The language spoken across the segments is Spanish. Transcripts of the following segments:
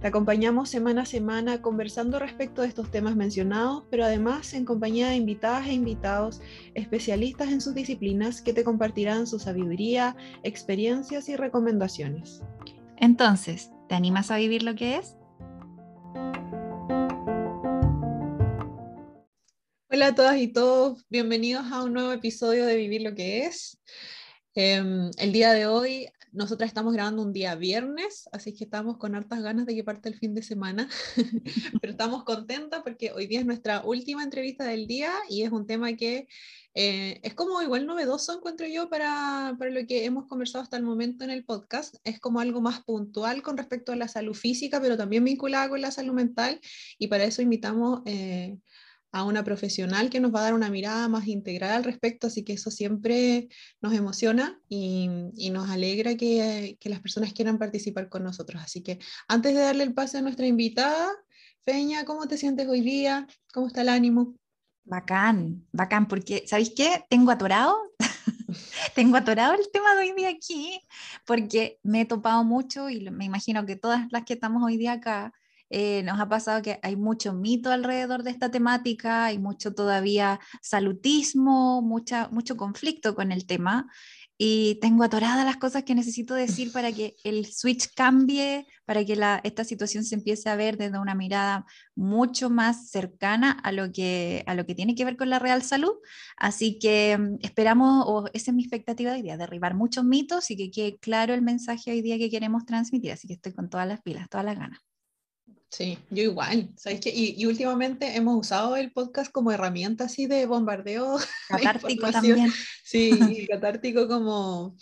Te acompañamos semana a semana conversando respecto de estos temas mencionados, pero además en compañía de invitadas e invitados especialistas en sus disciplinas que te compartirán su sabiduría, experiencias y recomendaciones. Entonces, ¿te animas a vivir lo que es? Hola a todas y todos, bienvenidos a un nuevo episodio de Vivir lo que es. Em, el día de hoy nosotras estamos grabando un día viernes, así que estamos con hartas ganas de que parte el fin de semana, pero estamos contentas porque hoy día es nuestra última entrevista del día y es un tema que eh, es como igual novedoso, encuentro yo, para, para, lo que hemos conversado hasta el momento en el podcast. Es como algo más puntual con respecto a la salud física, pero también vinculada con la salud mental y para eso invitamos... Eh, a una profesional que nos va a dar una mirada más integral al respecto, así que eso siempre nos emociona y, nos alegra que, las personas quieran participar con nosotros. Así que antes de darle el pase a nuestra invitada, Feña, ¿cómo te sientes hoy día? ¿Cómo está el ánimo? Bacán, bacán, porque ¿sabéis qué? Tengo atorado, tengo atorado el tema de hoy día aquí, porque me he topado mucho y me imagino que todas las que estamos hoy día acá eh, nos ha pasado que hay mucho mito alrededor de esta temática, hay mucho todavía salutismo, mucha, mucho conflicto con el tema y tengo atoradas las cosas que necesito decir para que el switch cambie, para que la, esta situación se empiece a ver desde una mirada mucho más cercana a lo que, a lo que tiene que ver con la real salud. Así que mm, esperamos, o esa es mi expectativa hoy día, derribar muchos mitos y que quede claro el mensaje hoy día que queremos transmitir. Así que estoy con todas las pilas, todas las ganas. Sí, yo igual, ¿sabes qué? Y, últimamente hemos usado el podcast como herramienta así de bombardeo. Catártico también. Sí, catártico como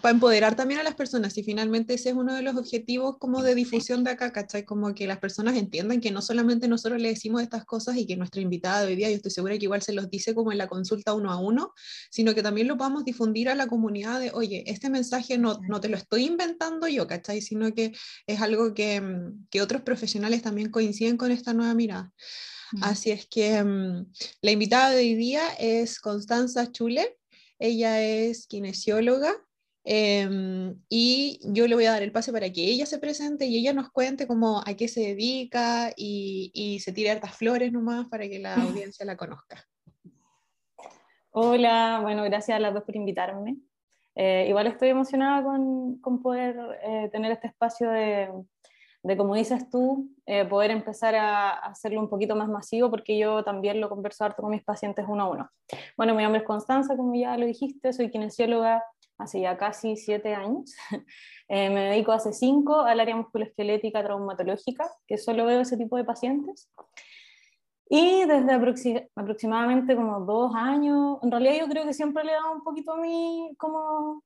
para empoderar también a las personas y finalmente ese es uno de los objetivos como de difusión de acá, ¿cachai? Como que las personas entiendan que no solamente nosotros le decimos estas cosas y que nuestra invitada de hoy día, yo estoy segura que igual se los dice como en la consulta uno a uno, sino que también lo podamos difundir a la comunidad de, oye, este mensaje no, no te lo estoy inventando yo, ¿cachai? Sino que es algo que, mm, que otros profesionales también coinciden con esta nueva mirada. Mm. Así es que mm, la invitada de hoy día es Constanza Chule. Ella es kinesióloga, Em, y yo le voy a dar el pase para que ella se presente y ella nos cuente cómo a qué se dedica y, y se tire hartas flores nomás para que la audiencia la conozca. Hola, bueno, gracias a las dos por invitarme. Eh, igual estoy emocionada con, con poder eh, tener este espacio de, de, como dices tú, eh, poder empezar a, hacerlo un poquito más masivo, porque yo también lo converso harto con mis pacientes uno a uno. Bueno, mi nombre es Constanza, como ya lo dijiste, soy kinesióloga hace ya casi siete años. Eh, me dedico hace cinco al área musculoesquelética traumatológica, que solo veo ese tipo de pacientes. Y desde aproximadamente como dos años, en realidad yo creo que siempre le he dado un poquito a mí como,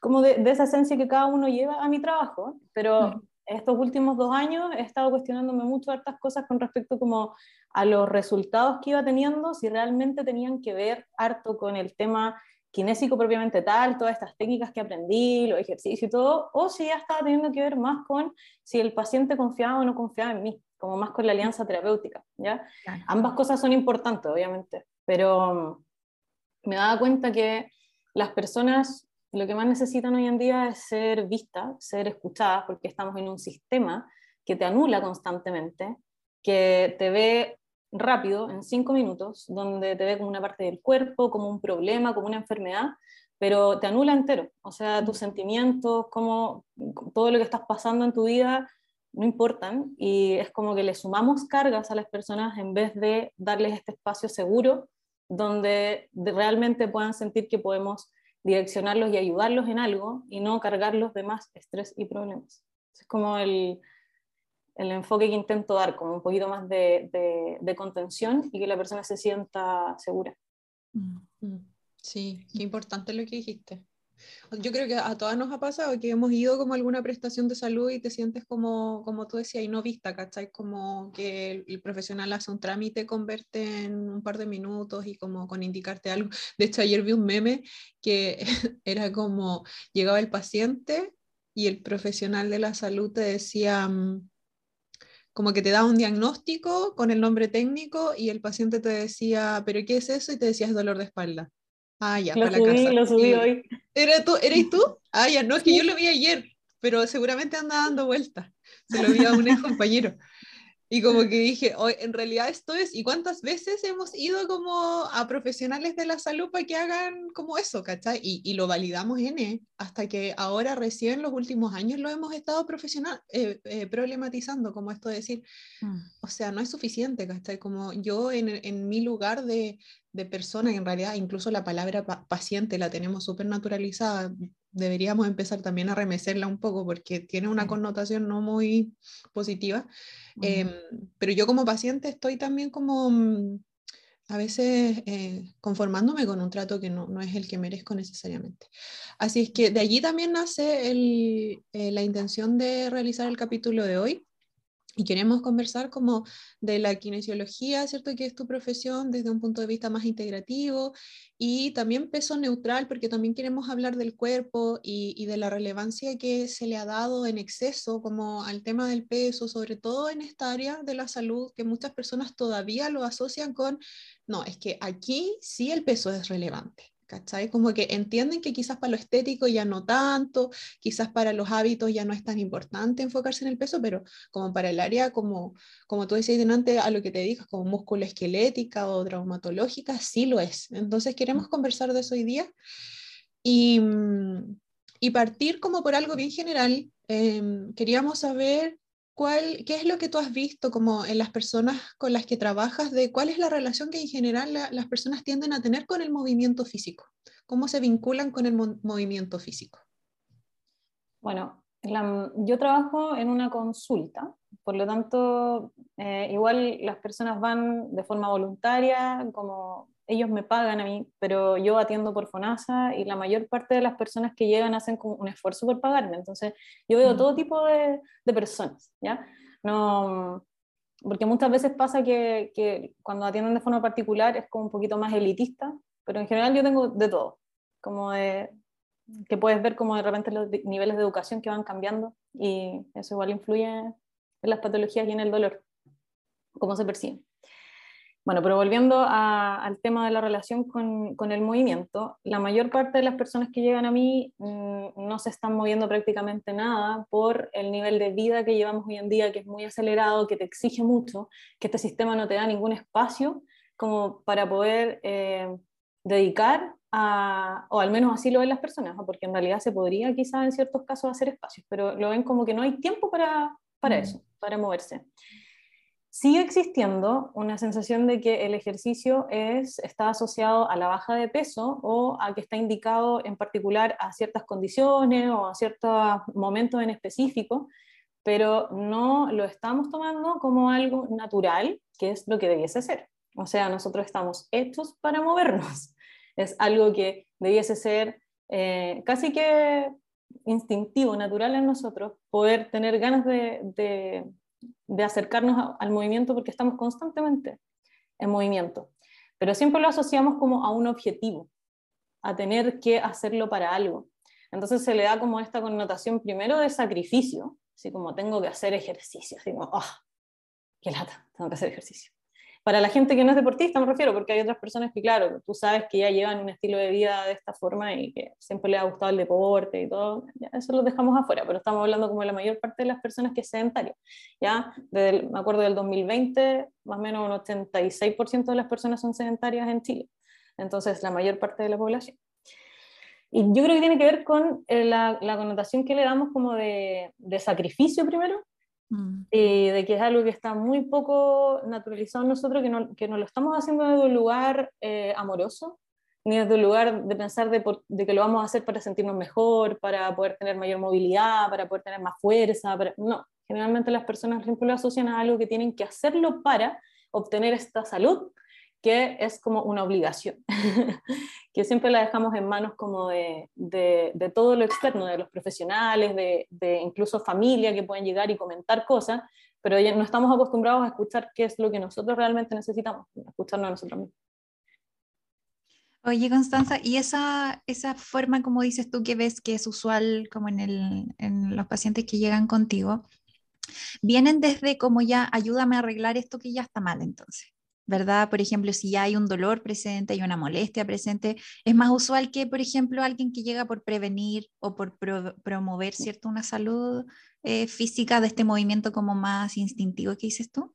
como de, esa esencia que cada uno lleva a mi trabajo, pero estos últimos dos años he estado cuestionándome mucho hartas cosas con respecto como a los resultados que iba teniendo, si realmente tenían que ver harto con el tema kinésico propiamente tal, todas estas técnicas que aprendí, los ejercicios y todo, o si ya estaba teniendo que ver más con si el paciente confiaba o no confiaba en mí, como más con la alianza terapéutica, ¿ya? Ambas cosas son importantes, obviamente, pero mm, me daba cuenta que las personas lo que más necesitan hoy en día es ser vistas, ser escuchadas, porque estamos en un sistema que te anula constantemente, que te ve rápido, en cinco minutos, donde te ve como una parte del cuerpo, como un problema, como una enfermedad, pero te anula entero. O sea, tus sentimientos, como todo lo que estás pasando en tu vida, no importan y es como que le sumamos cargas a las personas en vez de darles este espacio seguro donde realmente puedan sentir que podemos direccionarlos y ayudarlos en algo y no cargarlos de más estrés y problemas. Es como el, el enfoque que intento dar, como un poquito más de, contención y que la persona se sienta segura. Mm. Mm. Sí, qué importante lo que dijiste. Yo creo que a todas nos ha pasado que hemos ido como alguna prestación de salud y te sientes como, como tú decías, y no vista, ¿cachai? Como que el, profesional hace un trámite, convierte en un par de minutos y como con indicarte algo. De hecho, ayer vi un meme que era como, llegaba el paciente y el profesional de la salud te decía mm, como que te daba un diagnóstico con el nombre técnico y el paciente te decía, pero ¿qué es eso? Y te decía, es dolor de espalda. Ah, ya, lo subí, Lo subí hoy. ¿Era tú? ¿Eres tú? Ah, ya, no, es que yo lo vi ayer, pero seguramente anda dando vueltas. Se lo vi a un ex compañero. Y como que dije, hoy en realidad esto es, ¿y cuántas veces hemos ido como a profesionales de la salud para que hagan como eso, ¿cachai? Y, y lo validamos N, hasta que ahora recién los últimos años lo hemos estado profesional, eh, eh, problematizando, como esto de decir, mm. o sea, no es suficiente, ¿cachai? Como yo en, en mi lugar de, de persona, en realidad incluso la palabra paciente la tenemos súper naturalizada, deberíamos empezar también a remecerla un poco porque tiene una connotación no muy positiva. Em, pero yo como paciente estoy también como mm, a veces eh, conformándome con un trato que no, no, es el que merezco necesariamente. Así es que de allí también nace el, eh, la intención de realizar el capítulo de hoy. Y queremos conversar como de la kinesiología, ¿cierto? Que es tu profesión desde un punto de vista más integrativo y también peso neutral, porque también queremos hablar del cuerpo y, y, de la relevancia que se le ha dado en exceso como al tema del peso, sobre todo en esta área de la salud, que muchas personas todavía lo asocian con, no, es que aquí sí el peso es relevante. ¿Cachai? Como que entienden que quizás para lo estético ya no tanto, quizás para los hábitos ya no es tan importante enfocarse en el peso, pero como para el área, como, como tú decías antes, a lo que te digas, como músculo esquelética o traumatológica, sí lo es. Entonces queremos conversar de eso hoy día y, y partir como por algo bien general. Em, queríamos saber ¿Cuál, ¿Qué es lo que tú has visto como en las personas con las que trabajas de cuál es la relación que en general las personas tienden a tener con el movimiento físico? ¿Cómo se vinculan con el movimiento físico? Bueno, yo trabajo en una consulta, por lo tanto, eh, igual las personas van de forma voluntaria, como ellos me pagan a mí, pero yo atiendo por FONASA y la mayor parte de las personas que llegan hacen como un esfuerzo por pagarme. Entonces, yo veo mm. todo tipo de, de, personas, ¿ya? No, porque muchas veces pasa que, que, cuando atienden de forma particular es como un poquito más elitista, pero en general yo tengo de todo, como de, que puedes ver como de repente los niveles de educación que van cambiando y eso igual influye en las patologías y en el dolor, cómo se perciben. Bueno, pero volviendo al tema de la relación con, con, el movimiento, la mayor parte de las personas que llegan a mí mm, no se están moviendo prácticamente nada por el nivel de vida que llevamos hoy en día, que es muy acelerado, que te exige mucho, que este sistema no te da ningún espacio como para poder eh, dedicar a, o al menos así lo ven las personas, porque en realidad se podría quizás en ciertos casos hacer espacios, pero lo ven como que no hay tiempo para, para mm. eso, para moverse sigue existiendo una sensación de que el ejercicio es, está asociado a la baja de peso o a que está indicado en particular a ciertas condiciones o a ciertos momentos en específico, pero no lo estamos tomando como algo natural, que es lo que debiese ser. O sea, nosotros estamos hechos para movernos. Es algo que debiese ser eh, casi que instintivo, natural en nosotros, poder tener ganas de de acercarnos al movimiento porque estamos constantemente en movimiento. Pero siempre lo asociamos como a un objetivo, a tener que hacerlo para algo. Entonces se le da como esta connotación primero de sacrificio, así como tengo que hacer ejercicio, así como, ¡ah! ¡Qué lata! Tengo que hacer ejercicio. Para la gente que no es deportista me refiero, porque hay otras personas que, claro, tú sabes que ya llevan un estilo de vida de esta forma y que siempre les ha gustado el deporte y todo, ya eso lo dejamos afuera, pero estamos hablando como de la mayor parte de las personas que es sedentaria. Ya, desde me acuerdo del 2020, más o menos un 86% de las personas son sedentarias en Chile, entonces la mayor parte de la población. Y yo creo que tiene que ver con eh, la, la connotación que le damos como de, de sacrificio primero, Mm. Eh, de que es algo que está muy poco naturalizado en nosotros, que no, que no lo estamos haciendo desde un lugar eh, amoroso, ni desde un lugar de pensar de, de, que lo vamos a hacer para sentirnos mejor, para poder tener mayor movilidad, para poder tener más fuerza. No, generalmente las personas lo asocian a algo que tienen que hacerlo para obtener esta salud que es como una obligación, que siempre la dejamos en manos como de, de, todo lo externo, de los profesionales, de, de, incluso familia que pueden llegar y comentar cosas, pero no estamos acostumbrados a escuchar qué es lo que nosotros realmente necesitamos, escucharnos a nosotros mismos. Oye, Constanza, ¿y esa, esa forma, como dices tú, que ves que es usual como en, el, en los pacientes que llegan contigo, vienen desde como ya, ayúdame a arreglar esto que ya está mal entonces? ¿Verdad? Por ejemplo, si ya hay un dolor presente, hay una molestia presente, es más usual que, por ejemplo, alguien que llega por prevenir o por promover, ¿cierto? Una salud eh, física de este movimiento como más instintivo que dices tú.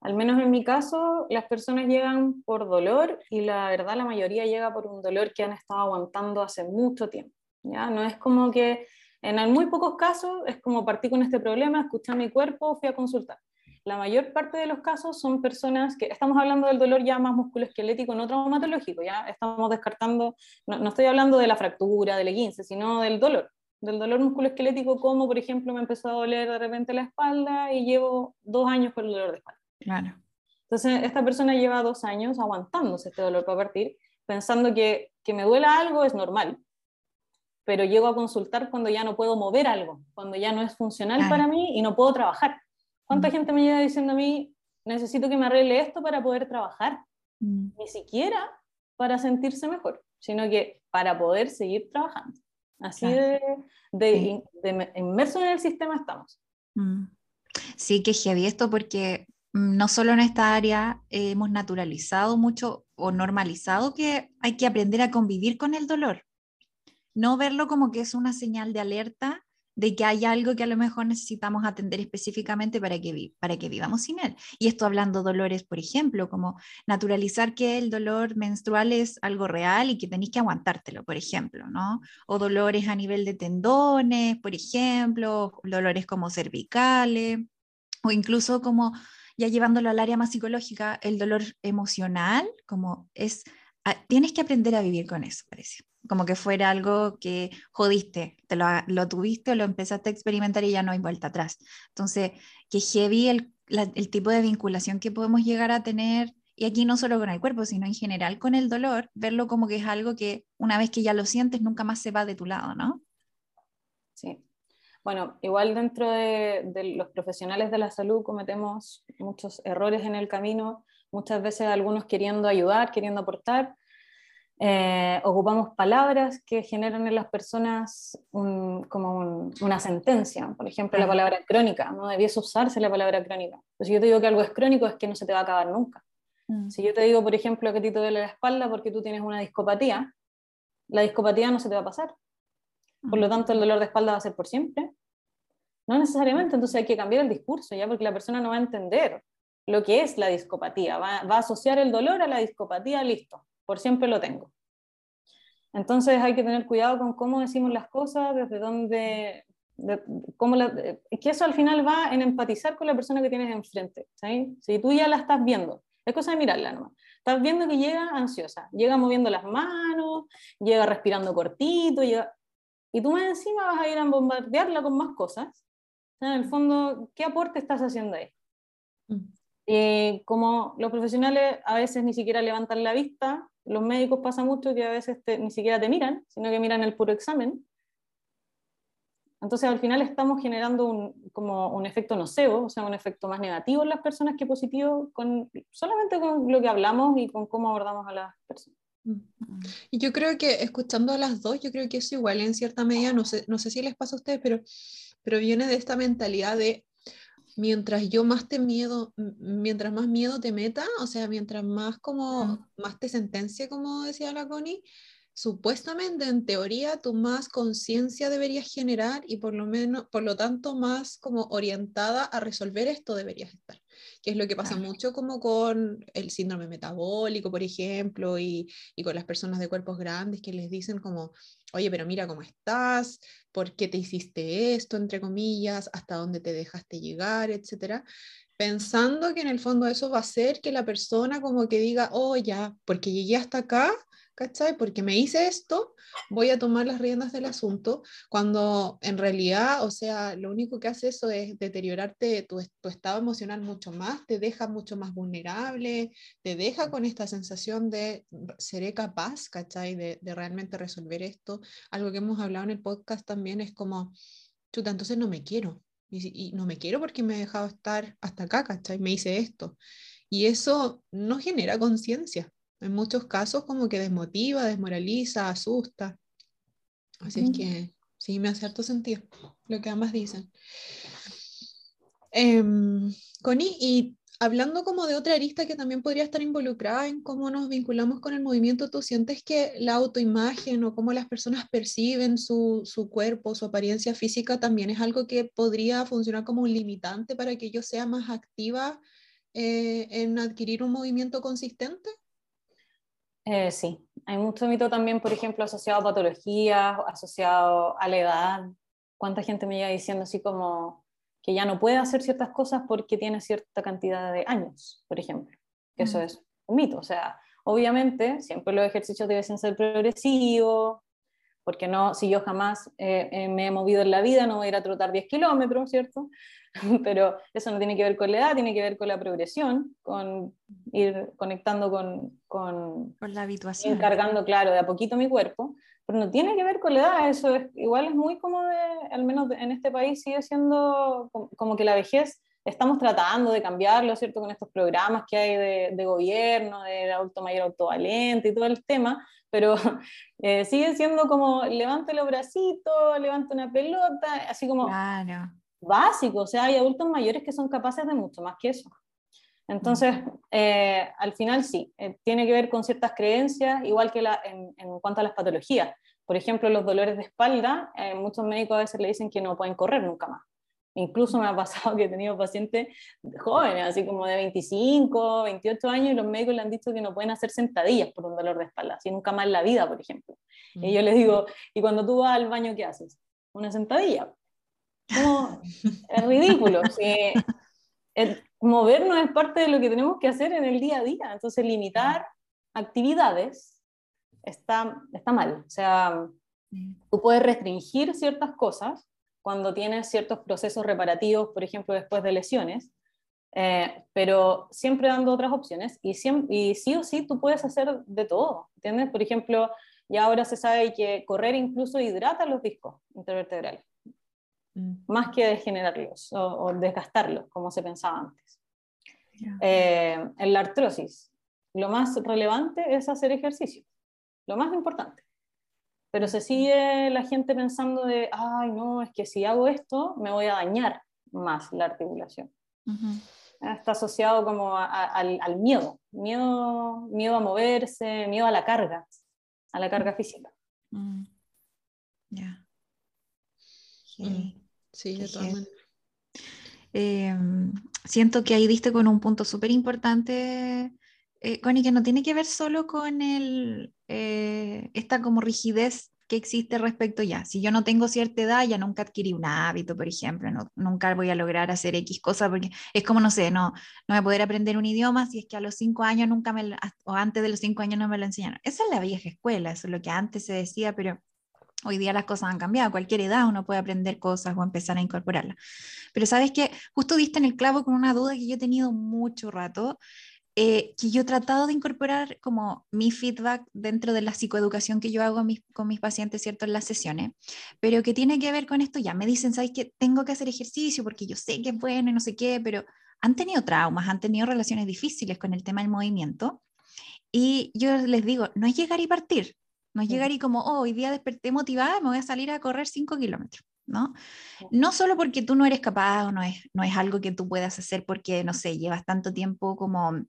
Al menos en mi caso, las personas llegan por dolor y la verdad la mayoría llega por un dolor que han estado aguantando hace mucho tiempo. ¿ya? No es como que en muy pocos casos es como partí con este problema, escuché mi cuerpo, fui a consultar la mayor parte de los casos son personas que, estamos hablando del dolor ya más musculoesquelético, no traumatológico, ya estamos descartando, no, estoy hablando de la fractura, del E15, sino del dolor, del dolor musculoesquelético, como por ejemplo me empezó a doler de repente la espalda y llevo dos años con el dolor de espalda. Claro. Entonces, esta persona lleva dos años aguantándose este dolor para partir, pensando que, que me duela algo es normal, pero llego a consultar cuando ya no puedo mover algo, cuando ya no es funcional para mí y no puedo trabajar. ¿Cuánta mm. gente me llega diciendo a mí, necesito que me arregle esto para poder trabajar? Mm. Ni siquiera para sentirse mejor, sino que para poder seguir trabajando. Así de, de, inmerso en el sistema estamos. Mm. Sí, que heavy esto porque no solo en esta área hemos naturalizado mucho o normalizado que hay que aprender a convivir con el dolor. No verlo como que es una señal de alerta de que hay algo que a lo mejor necesitamos atender específicamente para que, vivamos sin él. Y esto hablando dolores, por ejemplo, como naturalizar que el dolor menstrual es algo real y que tenéis que aguantártelo, por ejemplo, ¿no? O dolores a nivel de tendones, por ejemplo, dolores como cervicales, o incluso como ya llevándolo al área más psicológica, el dolor emocional, como es, ah, tienes que aprender a vivir con eso, parece como que fuera algo que jodiste, te lo, lo, tuviste o lo empezaste a experimentar y ya no hay vuelta atrás. Entonces, que heavy el, el tipo de vinculación que podemos llegar a tener, y aquí no solo con el cuerpo, sino en general con el dolor, verlo como que es algo que una vez que ya lo sientes, nunca más se va de tu lado, ¿no? Sí. Bueno, igual dentro de, de los profesionales de la salud cometemos muchos errores en el camino, muchas veces algunos queriendo ayudar, queriendo aportar, eh, ocupamos palabras que generan en las personas como una sentencia. Por ejemplo, la palabra crónica. No debiese usarse la palabra crónica. Pues si yo te digo que algo es crónico, es que no se te va a acabar nunca. Mm. Si yo te digo, por ejemplo, que a ti te duele la espalda porque tú tienes una discopatía, la discopatía no se te va a pasar. Por lo mm. tanto, el dolor de espalda va a ser por siempre. No necesariamente, entonces hay que cambiar el discurso, ¿ya? Porque la persona no va a entender lo que es la discopatía. Va, va a asociar el dolor a la discopatía, listo por siempre lo tengo. Entonces hay que tener cuidado con cómo decimos las cosas, desde dónde, cómo que eso al final va en empatizar con la persona que tienes enfrente. Si tú ya la estás viendo, es cosa de mirarla nomás. Estás viendo que llega ansiosa, llega moviendo las manos, llega respirando cortito, y tú más encima vas a ir a bombardearla con más cosas. En el fondo, ¿qué aporte estás haciendo ahí? Mm. Eh, como los profesionales a veces ni siquiera levantan la vista, los médicos pasa mucho que a veces ni siquiera te miran, sino que miran el puro examen. Entonces al final estamos generando un, como un efecto nocebo, o sea, un efecto más negativo en las personas que positivo, con, solamente con lo que hablamos y con cómo abordamos a las personas. Y yo creo que escuchando a las dos, yo creo que eso igual en cierta medida, no sé, no sé si les pasa a ustedes, pero, pero viene de esta mentalidad de mientras yo más te miedo, mientras más miedo te meta, o sea, mientras más como, más te sentencia, como decía la Connie, supuestamente en teoría tú más conciencia deberías generar y por lo menos, por lo tanto, más como orientada a resolver esto deberías estar que es lo que pasa mucho como con el síndrome metabólico, por ejemplo, y, y, con las personas de cuerpos grandes que les dicen como, oye, pero mira cómo estás, por qué te hiciste esto, entre comillas, hasta dónde te dejaste llegar, etcétera. pensando que en el fondo eso va a hacer que la persona como que diga, oh ya, porque llegué hasta acá, ¿cachai? Porque me hice esto, voy a tomar las riendas del asunto, cuando en realidad, o sea, lo único que hace eso es deteriorarte tu, estado emocional mucho más, te deja mucho más vulnerable, te deja con esta sensación de seré capaz, ¿cachai? De, realmente resolver esto. Algo que hemos hablado en el podcast también es como, chuta, entonces no me quiero. Y, y no me quiero porque me he dejado estar hasta acá, ¿cachai? Me hice esto. Y eso no genera conciencia, en muchos casos como que desmotiva, desmoraliza, asusta. Así es que sí, me hace harto sentido lo que ambas dicen. Eh, Connie, y hablando como de otra arista que también podría estar involucrada en cómo nos vinculamos con el movimiento, ¿tú sientes que la autoimagen o cómo las personas perciben su, su cuerpo, su apariencia física también es algo que podría funcionar como un limitante para que yo sea más activa eh, en adquirir un movimiento consistente? Eh, sí, hay mucho mito también, por ejemplo, asociado a patologías, asociado a la edad. ¿Cuánta gente me llega diciendo así como que ya no puede hacer ciertas cosas porque tiene cierta cantidad de años, por ejemplo? Eso mm. es un mito. O sea, obviamente, siempre los ejercicios deben ser progresivos, porque no, si yo jamás eh, eh, me he movido en la vida, no voy a ir a trotar 10 kilómetros, ¿cierto? pero eso no tiene que ver con la edad, tiene que ver con la progresión, con ir conectando con, con, la habituación. Encargando, claro, de a poquito mi cuerpo, pero no tiene que ver con la edad, eso es, igual es muy como de, al menos en este país sigue siendo como que la vejez estamos tratando de cambiarlo, ¿cierto? Con estos programas que hay de, de gobierno, de adulto mayor autovalente y todo el tema, pero eh, sigue siendo como levante los bracitos, levante una pelota, así como claro básico, o sea, hay adultos mayores que son capaces de mucho más que eso. Entonces, eh, al final sí, eh, tiene que ver con ciertas creencias, igual que la, en, cuanto a las patologías. Por ejemplo, los dolores de espalda, eh, muchos médicos a veces le dicen que no pueden correr nunca más. Incluso me ha pasado que he tenido pacientes jóvenes, así como de 25, 28 años, y los médicos le han dicho que no pueden hacer sentadillas por un dolor de espalda, así nunca más en la vida, por ejemplo. Y yo les digo, ¿y cuando tú vas al baño, qué haces? Una sentadilla. No, es ridículo. movernos es parte de lo que tenemos que hacer en el día a día. Entonces, limitar actividades está, está mal. O sea, tú puedes restringir ciertas cosas cuando tienes ciertos procesos reparativos, por ejemplo, después de lesiones, eh, pero siempre dando otras opciones y, y sí o sí tú puedes hacer de todo, ¿entiendes? Por ejemplo, ya ahora se sabe que correr incluso hidrata los discos intervertebrales. Mm. más que degenerarlos o, desgastarlos, como se pensaba antes. Eh, en la artrosis, lo más relevante es hacer ejercicio, lo más importante. Pero se sigue la gente pensando de, ay, no, es que si hago esto me voy a dañar más la articulación. Está asociado como al, miedo, miedo, miedo a moverse, miedo a la carga, a la carga física. Mm. Ya. Sí, de todas maneras. Em, siento que ahí diste con un punto súper importante, eh, Connie, que no tiene que ver solo con el, eh, esta como rigidez que existe respecto ya. Si yo no tengo cierta edad, ya nunca adquirí un hábito, por ejemplo, no, nunca voy a lograr hacer X cosa, porque es como, no sé, no, no voy a poder aprender un idioma si es que a los cinco años nunca me, o antes de los cinco años no me lo enseñaron. Esa es la vieja escuela, eso es lo que antes se decía, pero Hoy día las cosas han cambiado, a cualquier edad uno puede aprender cosas o empezar a incorporarlas. Pero sabes que justo diste en el clavo con una duda que yo he tenido mucho rato, eh, que yo he tratado de incorporar como mi feedback dentro de la psicoeducación que yo hago con mis pacientes, ¿cierto? En las sesiones, pero que tiene que ver con esto, ya me dicen, ¿sabes que Tengo que hacer ejercicio porque yo sé que es bueno y no sé qué, pero han tenido traumas, han tenido relaciones difíciles con el tema del movimiento. Y yo les digo, no es llegar y partir, no es llegar y como, oh, hoy día desperté motivada, me voy a salir a correr 5 kilómetros, ¿no? No solo porque tú no eres capaz o no es, no es algo que tú puedas hacer porque, no sé, llevas tanto tiempo como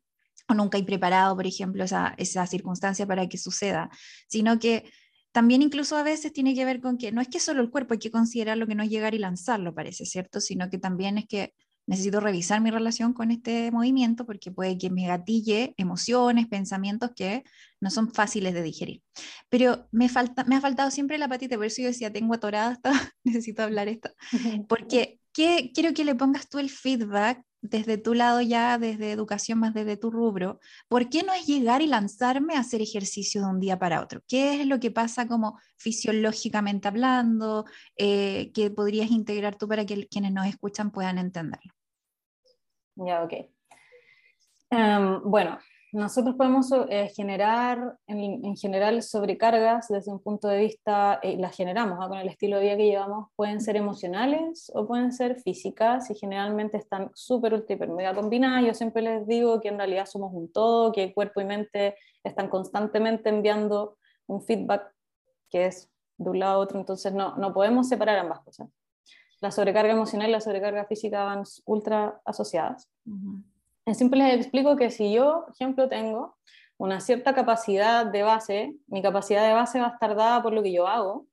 o nunca hay preparado, por ejemplo, esa, esa circunstancia para que suceda, sino que también incluso a veces tiene que ver con que no es que solo el cuerpo hay que considerarlo que no es llegar y lanzarlo, parece, ¿cierto? Sino que también es que necesito revisar mi relación con este movimiento porque puede que me gatille emociones, pensamientos que no son fáciles de digerir. Pero me, falta, me ha faltado siempre la patita, por eso yo decía, tengo atorada, necesito hablar esto, porque ¿qué, quiero que le pongas tú el feedback desde tu lado ya, desde educación, más desde tu rubro, ¿por qué no es llegar y lanzarme a hacer ejercicio de un día para otro? ¿Qué es lo que pasa como fisiológicamente hablando eh, que podrías integrar tú para que quienes nos escuchan puedan entenderlo? Ya, ok. Em, bueno, nosotros podemos eh, generar en, general sobrecargas desde un punto de vista, eh, las generamos con el estilo de vida que llevamos, pueden ser emocionales o pueden ser físicas y generalmente están súper ultra hiper mega combinadas. Yo siempre les digo que en realidad somos un todo, que cuerpo y mente están constantemente enviando un feedback que es de un lado a otro, entonces no, no podemos separar ambas cosas. La sobrecarga emocional y la sobrecarga física van ultra asociadas. En simple les explico que si yo, por ejemplo, tengo una cierta capacidad de base, mi capacidad de base va a estar dada por lo que yo hago,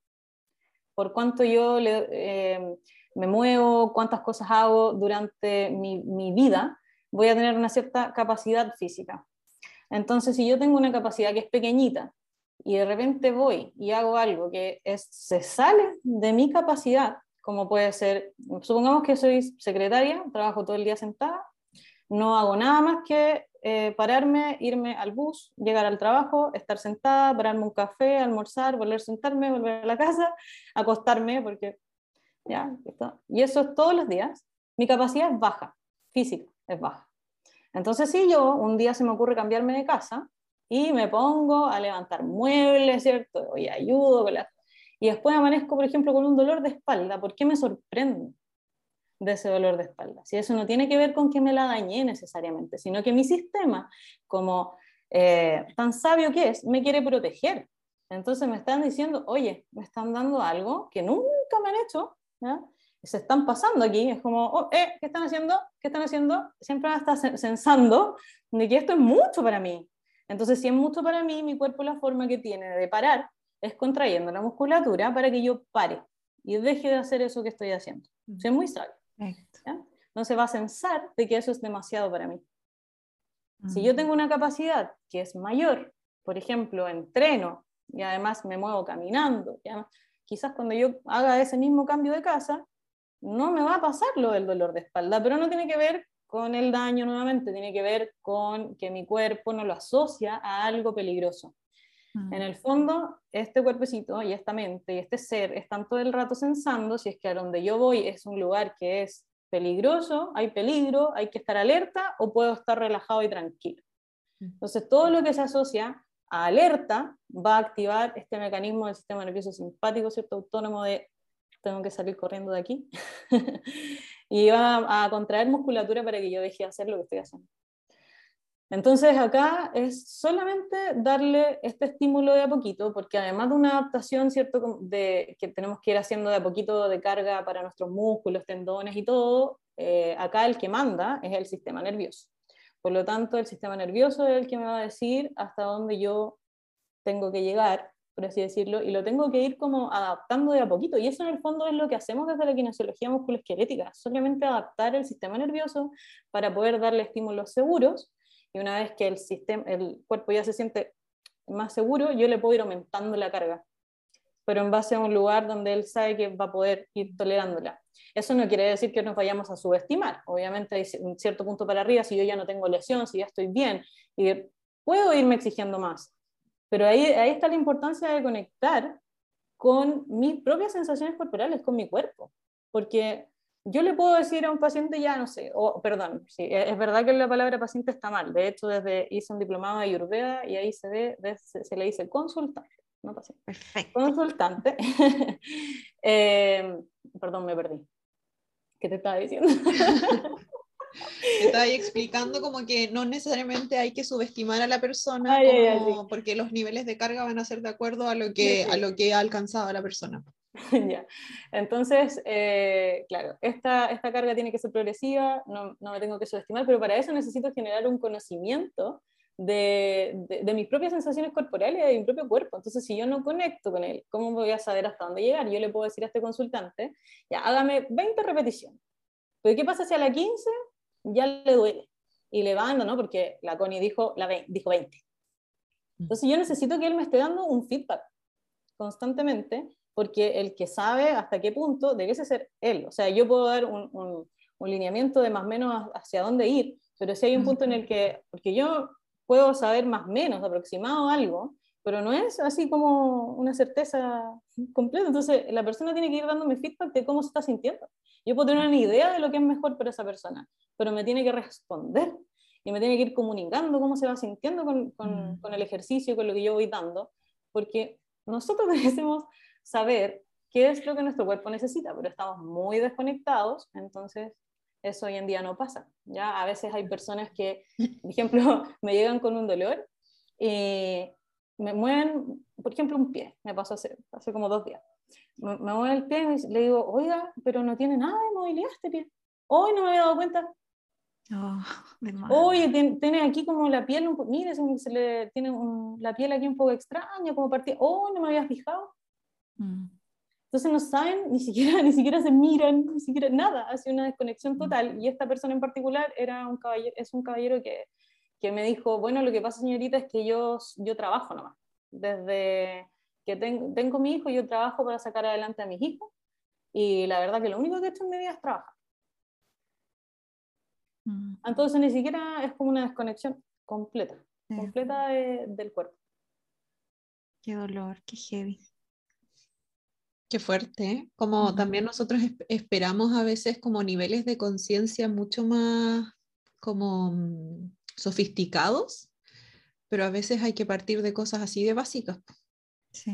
por cuánto yo eh, me muevo, cuántas cosas hago durante mi, vida, voy a tener una cierta capacidad física. Entonces, si yo tengo una capacidad que es pequeñita y de repente voy y hago algo que se sale de mi capacidad, como puede ser, supongamos que soy secretaria, trabajo todo el día sentada, no hago nada más que eh, pararme, irme al bus, llegar al trabajo, estar sentada, pararme un café, almorzar, volver a sentarme, volver a la casa, acostarme, porque ya, y eso es todos los días. Mi capacidad es baja, física, es baja. Entonces, si yo un día se me ocurre cambiarme de casa y me pongo a levantar muebles, ¿cierto? Y ayudo, y después amanezco, por ejemplo, con un dolor de espalda, ¿por qué me sorprende? De ese dolor de espalda. Si eso no tiene que ver con que me la dañé necesariamente, sino que mi sistema, como eh, tan sabio que es, me quiere proteger. Entonces me están diciendo, oye, me están dando algo que nunca me han hecho, se están pasando aquí, es como, oh, eh, ¿qué están haciendo? ¿Qué están haciendo? Siempre me está sensando de que esto es mucho para mí. Entonces, si es mucho para mí, mi cuerpo la forma que tiene de parar es contrayendo la musculatura para que yo pare y deje de hacer eso que estoy haciendo. es muy sabio. No se va a censar de que eso es demasiado para mí. Si yo tengo una capacidad que es mayor, por ejemplo, entreno y además me muevo caminando, quizás cuando yo haga ese mismo cambio de casa, no me va a pasar lo del dolor de espalda, pero no tiene que ver con el daño nuevamente, tiene que ver con que mi cuerpo no lo asocia a algo peligroso. En el fondo, este cuerpecito y esta mente y este ser están todo el rato sensando si es que a donde yo voy es un lugar que es peligroso, hay peligro, hay que estar alerta o puedo estar relajado y tranquilo. Entonces, todo lo que se asocia a alerta va a activar este mecanismo del sistema nervioso simpático, ¿cierto? Autónomo de tengo que salir corriendo de aquí. y va a contraer musculatura para que yo deje de hacer lo que estoy haciendo. Entonces acá es solamente darle este estímulo de a poquito, porque además de una adaptación, ¿cierto? De, que tenemos que ir haciendo de a poquito de carga para nuestros músculos, tendones y todo, eh, acá el que manda es el sistema nervioso. Por lo tanto, el sistema nervioso es el que me va a decir hasta dónde yo tengo que llegar, por así decirlo, y lo tengo que ir como adaptando de a poquito. Y eso en el fondo es lo que hacemos desde la kinesiología musculoesquelética, solamente adaptar el sistema nervioso para poder darle estímulos seguros y una vez que el, sistema, el cuerpo ya se siente más seguro, yo le puedo ir aumentando la carga, pero en base a un lugar donde él sabe que va a poder ir tolerándola. Eso no quiere decir que nos vayamos a subestimar, obviamente hay un cierto punto para arriba, si yo ya no tengo lesión, si ya estoy bien, y puedo irme exigiendo más, pero ahí, ahí está la importancia de conectar con mis propias sensaciones corporales, con mi cuerpo, porque yo le puedo decir a un paciente ya, no sé, o perdón, sí, e, es verdad que la palabra paciente está mal, de hecho desde hice un diplomado de Ayurveda y ahí se, ve, se, le dice consultante, no paciente. Perfecto. Consultante. Em, perdón, me perdí. ¿Qué te estaba diciendo? estaba ahí explicando como que no necesariamente hay que subestimar a la persona porque los niveles de carga van a ser de acuerdo a lo que, a lo que ha alcanzado la persona. ya. Entonces, eh, claro, esta, esta carga tiene que ser progresiva, no, no, me tengo que subestimar, pero para eso necesito generar un conocimiento de, de, mis propias sensaciones corporales y de mi propio cuerpo. Entonces, si yo no conecto con él, ¿cómo voy a saber hasta dónde llegar? Yo le puedo decir a este consultante, ya, hágame 20 repeticiones. Pero ¿qué pasa si a la 15 ya le duele? Y le va ¿no? Porque la Connie dijo, la dijo 20. Mm. Entonces yo necesito que él me esté dando un feedback constantemente porque el que sabe hasta qué punto debe ser él. O sea, yo puedo dar un, un lineamiento de más o menos hacia dónde ir, pero si hay un punto en el que, porque yo puedo saber más o menos aproximado algo, pero no es así como una certeza completa. Entonces, la persona tiene que ir dándome feedback de cómo se está sintiendo. Yo puedo tener una idea de lo que es mejor para esa persona, pero me tiene que responder y me tiene que ir comunicando cómo se va sintiendo con, con, mm. con el ejercicio, con lo que yo voy dando, porque nosotros debemos saber qué es lo que nuestro cuerpo necesita, pero estamos muy desconectados, entonces eso hoy en día no pasa. ¿ya? A veces hay personas que, por ejemplo, me llegan con un dolor y me mueven, por ejemplo, un pie, me pasó hace, hace como dos días. Me, mueven el pie y le digo, oiga, pero no tiene nada de movilidad este pie. Hoy no me había dado cuenta. Oh, Oye, tiene, aquí como la piel, un mire, se le tiene la piel aquí un poco extraña, como partida. Oh, no me había fijado. Mm. Entonces no saben, ni siquiera, ni siquiera se miran, ni siquiera nada, hace una desconexión total. Y esta persona en particular era un caballero, es un caballero que, que me dijo, bueno, lo que pasa señorita es que yo, yo trabajo nomás. Desde que tengo, tengo mi hijo, yo trabajo para sacar adelante a mis hijos. Y la verdad que lo único que he hecho en mi vida es trabajar. Mm. Entonces ni siquiera es como una desconexión completa, completa del cuerpo. Qué dolor, qué heavy. Qué fuerte, ¿eh? como también nosotros esperamos a veces como niveles de conciencia mucho más como mm, sofisticados, pero a veces hay que partir de cosas así de básicas. Sí.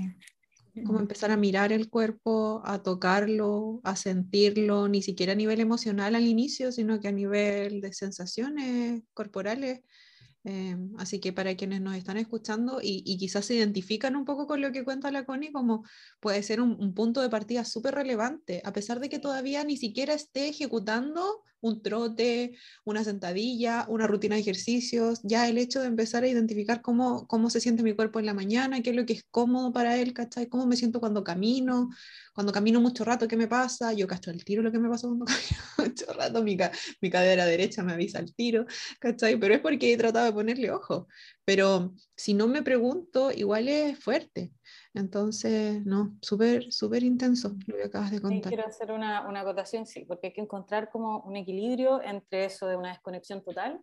Como empezar a mirar el cuerpo, a tocarlo, a sentirlo, ni siquiera a nivel emocional al inicio, sino que a nivel de sensaciones corporales Em, así que para quienes nos están escuchando y, quizás se identifican un poco con lo que cuenta la Connie, como puede ser un, punto de partida súper relevante, a pesar de que todavía ni siquiera esté ejecutando un trote, una sentadilla, una rutina de ejercicios, ya el hecho de empezar a identificar cómo, cómo se siente mi cuerpo en la mañana, qué es lo que es cómodo para él, ¿cachai? Cómo me siento cuando camino, cuando camino mucho rato, ¿qué me pasa? Yo cacho el tiro lo que me pasa cuando camino mucho rato, mi, mi cadera derecha me avisa el tiro, ¿cachai? Pero es porque he tratado de ponerle ojo. Pero si no me pregunto, igual es fuerte. Entonces, no, súper, súper intenso lo que acabas de contar. Sí, quiero hacer una, una acotación, sí, porque hay que encontrar como un equilibrio entre eso de una desconexión total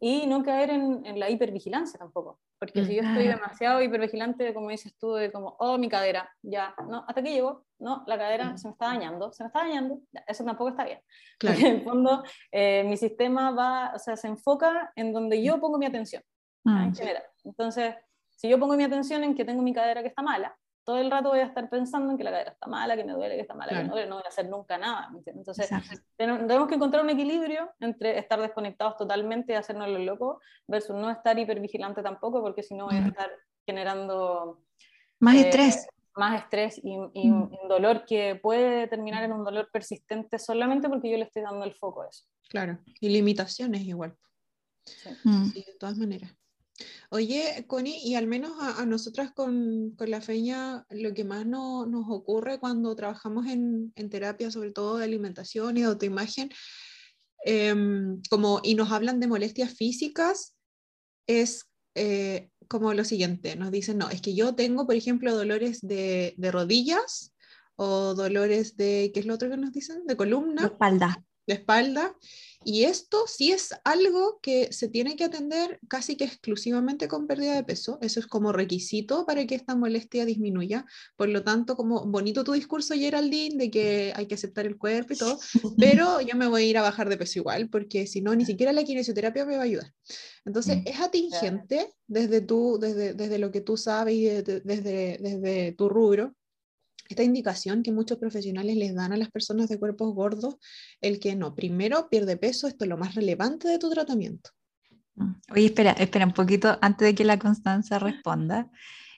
y no caer en, en la hipervigilancia tampoco. Porque si yo estoy demasiado hipervigilante, como dices tú, de como, oh, mi cadera, ya, no, hasta que llego, no, la cadera se me está dañando, se me está dañando, eso tampoco está bien. Claro. Porque en el fondo, eh, mi sistema va, o sea, se enfoca en donde yo pongo mi atención, en mm. general. Entonces, si yo pongo mi atención en que tengo mi cadera que está mala, todo el rato voy a estar pensando en que la cadera está mala, que me duele, que está mala, que me duele, no voy a hacer nunca nada. Entonces, tenemos que encontrar un equilibrio entre estar desconectados totalmente y hacernos lo loco, versus no estar hipervigilante tampoco, porque si no voy a estar generando más eh, estrés. Más estrés y, y un dolor que puede terminar en un dolor persistente solamente porque yo le estoy dando el foco a eso. Claro, y limitaciones igual. Sí, sí de todas maneras. Oye, Connie, y al menos a, nosotras con, con, la feña, lo que más no, nos ocurre cuando trabajamos en, en, terapia, sobre todo de alimentación y autoimagen, em, como, y nos hablan de molestias físicas, es eh, como lo siguiente, nos dicen, no, es que yo tengo, por ejemplo, dolores de, de rodillas o dolores de, ¿qué es lo otro que nos dicen? De columna. De espalda. De espalda. Y esto sí es algo que se tiene que atender casi que exclusivamente con pérdida de peso. Eso es como requisito para que esta molestia disminuya. Por lo tanto, como bonito tu discurso, Geraldine, de que hay que aceptar el cuerpo y todo, pero yo me voy a ir a bajar de peso igual, porque si no, ni siquiera la kinesioterapia me va a ayudar. Entonces, mm. es atingente desde, tú, desde, desde lo que tú sabes y desde, desde tu rubro esta indicación que muchos profesionales les dan a las personas de cuerpos gordos, el que no, primero pierde peso, esto es lo más relevante de tu tratamiento. Mm. Oye, espera, espera un poquito antes de que la Constanza responda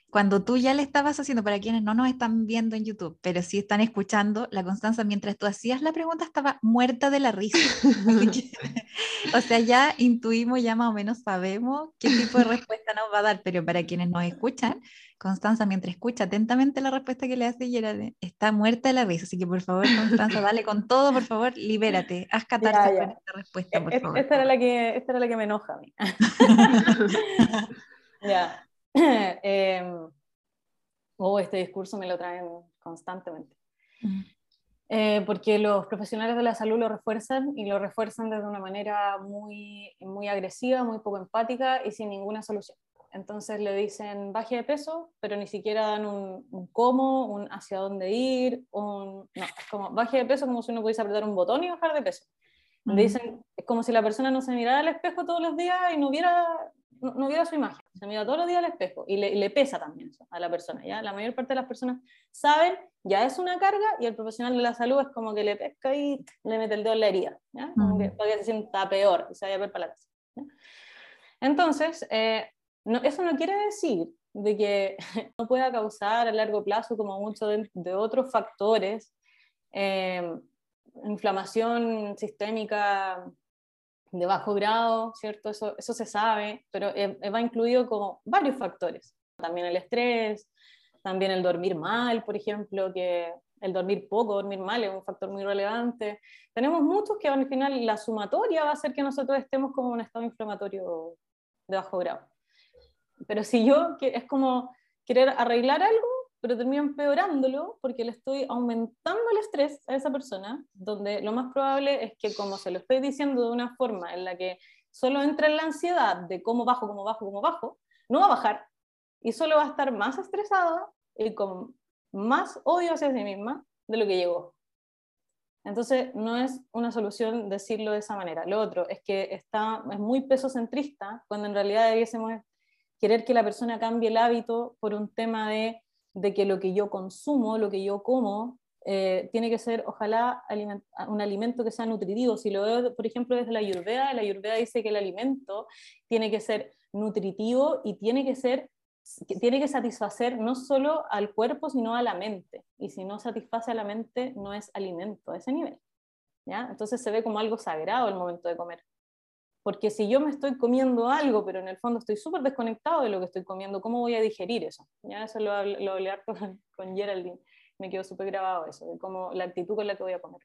cuando tú ya le estabas haciendo, para quienes no nos están viendo en YouTube, pero sí están escuchando, la Constanza, mientras tú hacías la pregunta, estaba muerta de la risa. o sea, ya intuimos, ya más o menos sabemos qué tipo de respuesta nos va a dar, pero para quienes nos escuchan, Constanza, mientras escucha atentamente la respuesta que le hace Gerard, está muerta de la risa. Así que por favor, Constanza, dale con todo, por favor, libérate, haz catarse con esta respuesta, por favor. Esta era, la que, esta era la que me enoja a mí. ya. eh, oh, este discurso me lo traen constantemente. Mm. Eh, porque los profesionales de la salud lo refuerzan y lo refuerzan desde una manera muy, muy agresiva, muy poco empática y sin ninguna solución. Entonces le dicen baje de peso, pero ni siquiera dan un, cómo, un hacia dónde ir, un, no, es como baje de peso como si uno pudiese apretar un botón y bajar de peso. Le dicen, es como si la persona no se mirara al espejo todos los días y no viera, no, viera su imagen, se mira todos los días al espejo y le, le, pesa también eso a la persona. ¿ya? La mayor parte de las personas saben, ya es una carga y el profesional de la salud es como que le pesca y le mete el dedo en la herida, ¿ya? Como que todavía se sienta peor y se vaya a ver para la casa. Entonces, eh, no, eso no quiere decir de que no pueda causar a largo plazo, como muchos de, otros factores, eh, inflamación sistémica de bajo grado, ¿cierto? Eso, eso se sabe, pero eh, va incluido como varios factores. También el estrés, también el dormir mal, por ejemplo, que el dormir poco, dormir mal es un factor muy relevante. Tenemos muchos que al final la sumatoria va a hacer que nosotros estemos como en un estado inflamatorio de bajo grado. Pero si yo, es como querer arreglar algo, pero termino empeorándolo porque le estoy aumentando el estrés a esa persona, donde lo más probable es que como se lo estoy diciendo de una forma en la que solo entra en la ansiedad de cómo bajo, cómo bajo, cómo bajo, no va a bajar y solo va a estar más estresada y con más odio hacia sí misma de lo que llegó. Entonces, no es una solución decirlo de esa manera. Lo otro es que está, es muy peso centrista, cuando en realidad debiésemos querer que la persona cambie el hábito por un tema de, de que lo que yo consumo, lo que yo como, eh, tiene que ser, ojalá, un alimento que sea nutritivo. Si lo veo, por ejemplo, desde la Ayurveda, la Ayurveda dice que el alimento tiene que ser nutritivo y tiene que ser tiene que satisfacer no solo al cuerpo, sino a la mente. Y si no satisface a la mente, no es alimento a ese nivel. ¿ya? Entonces se ve como algo sagrado el momento de comer. Porque si yo me estoy comiendo algo, pero en el fondo estoy súper desconectado de lo que estoy comiendo, ¿cómo voy a digerir eso? ¿Ya? Eso lo, lo hablé con, con Geraldine, me quedó súper grabado eso, de cómo la actitud con la que voy a comer.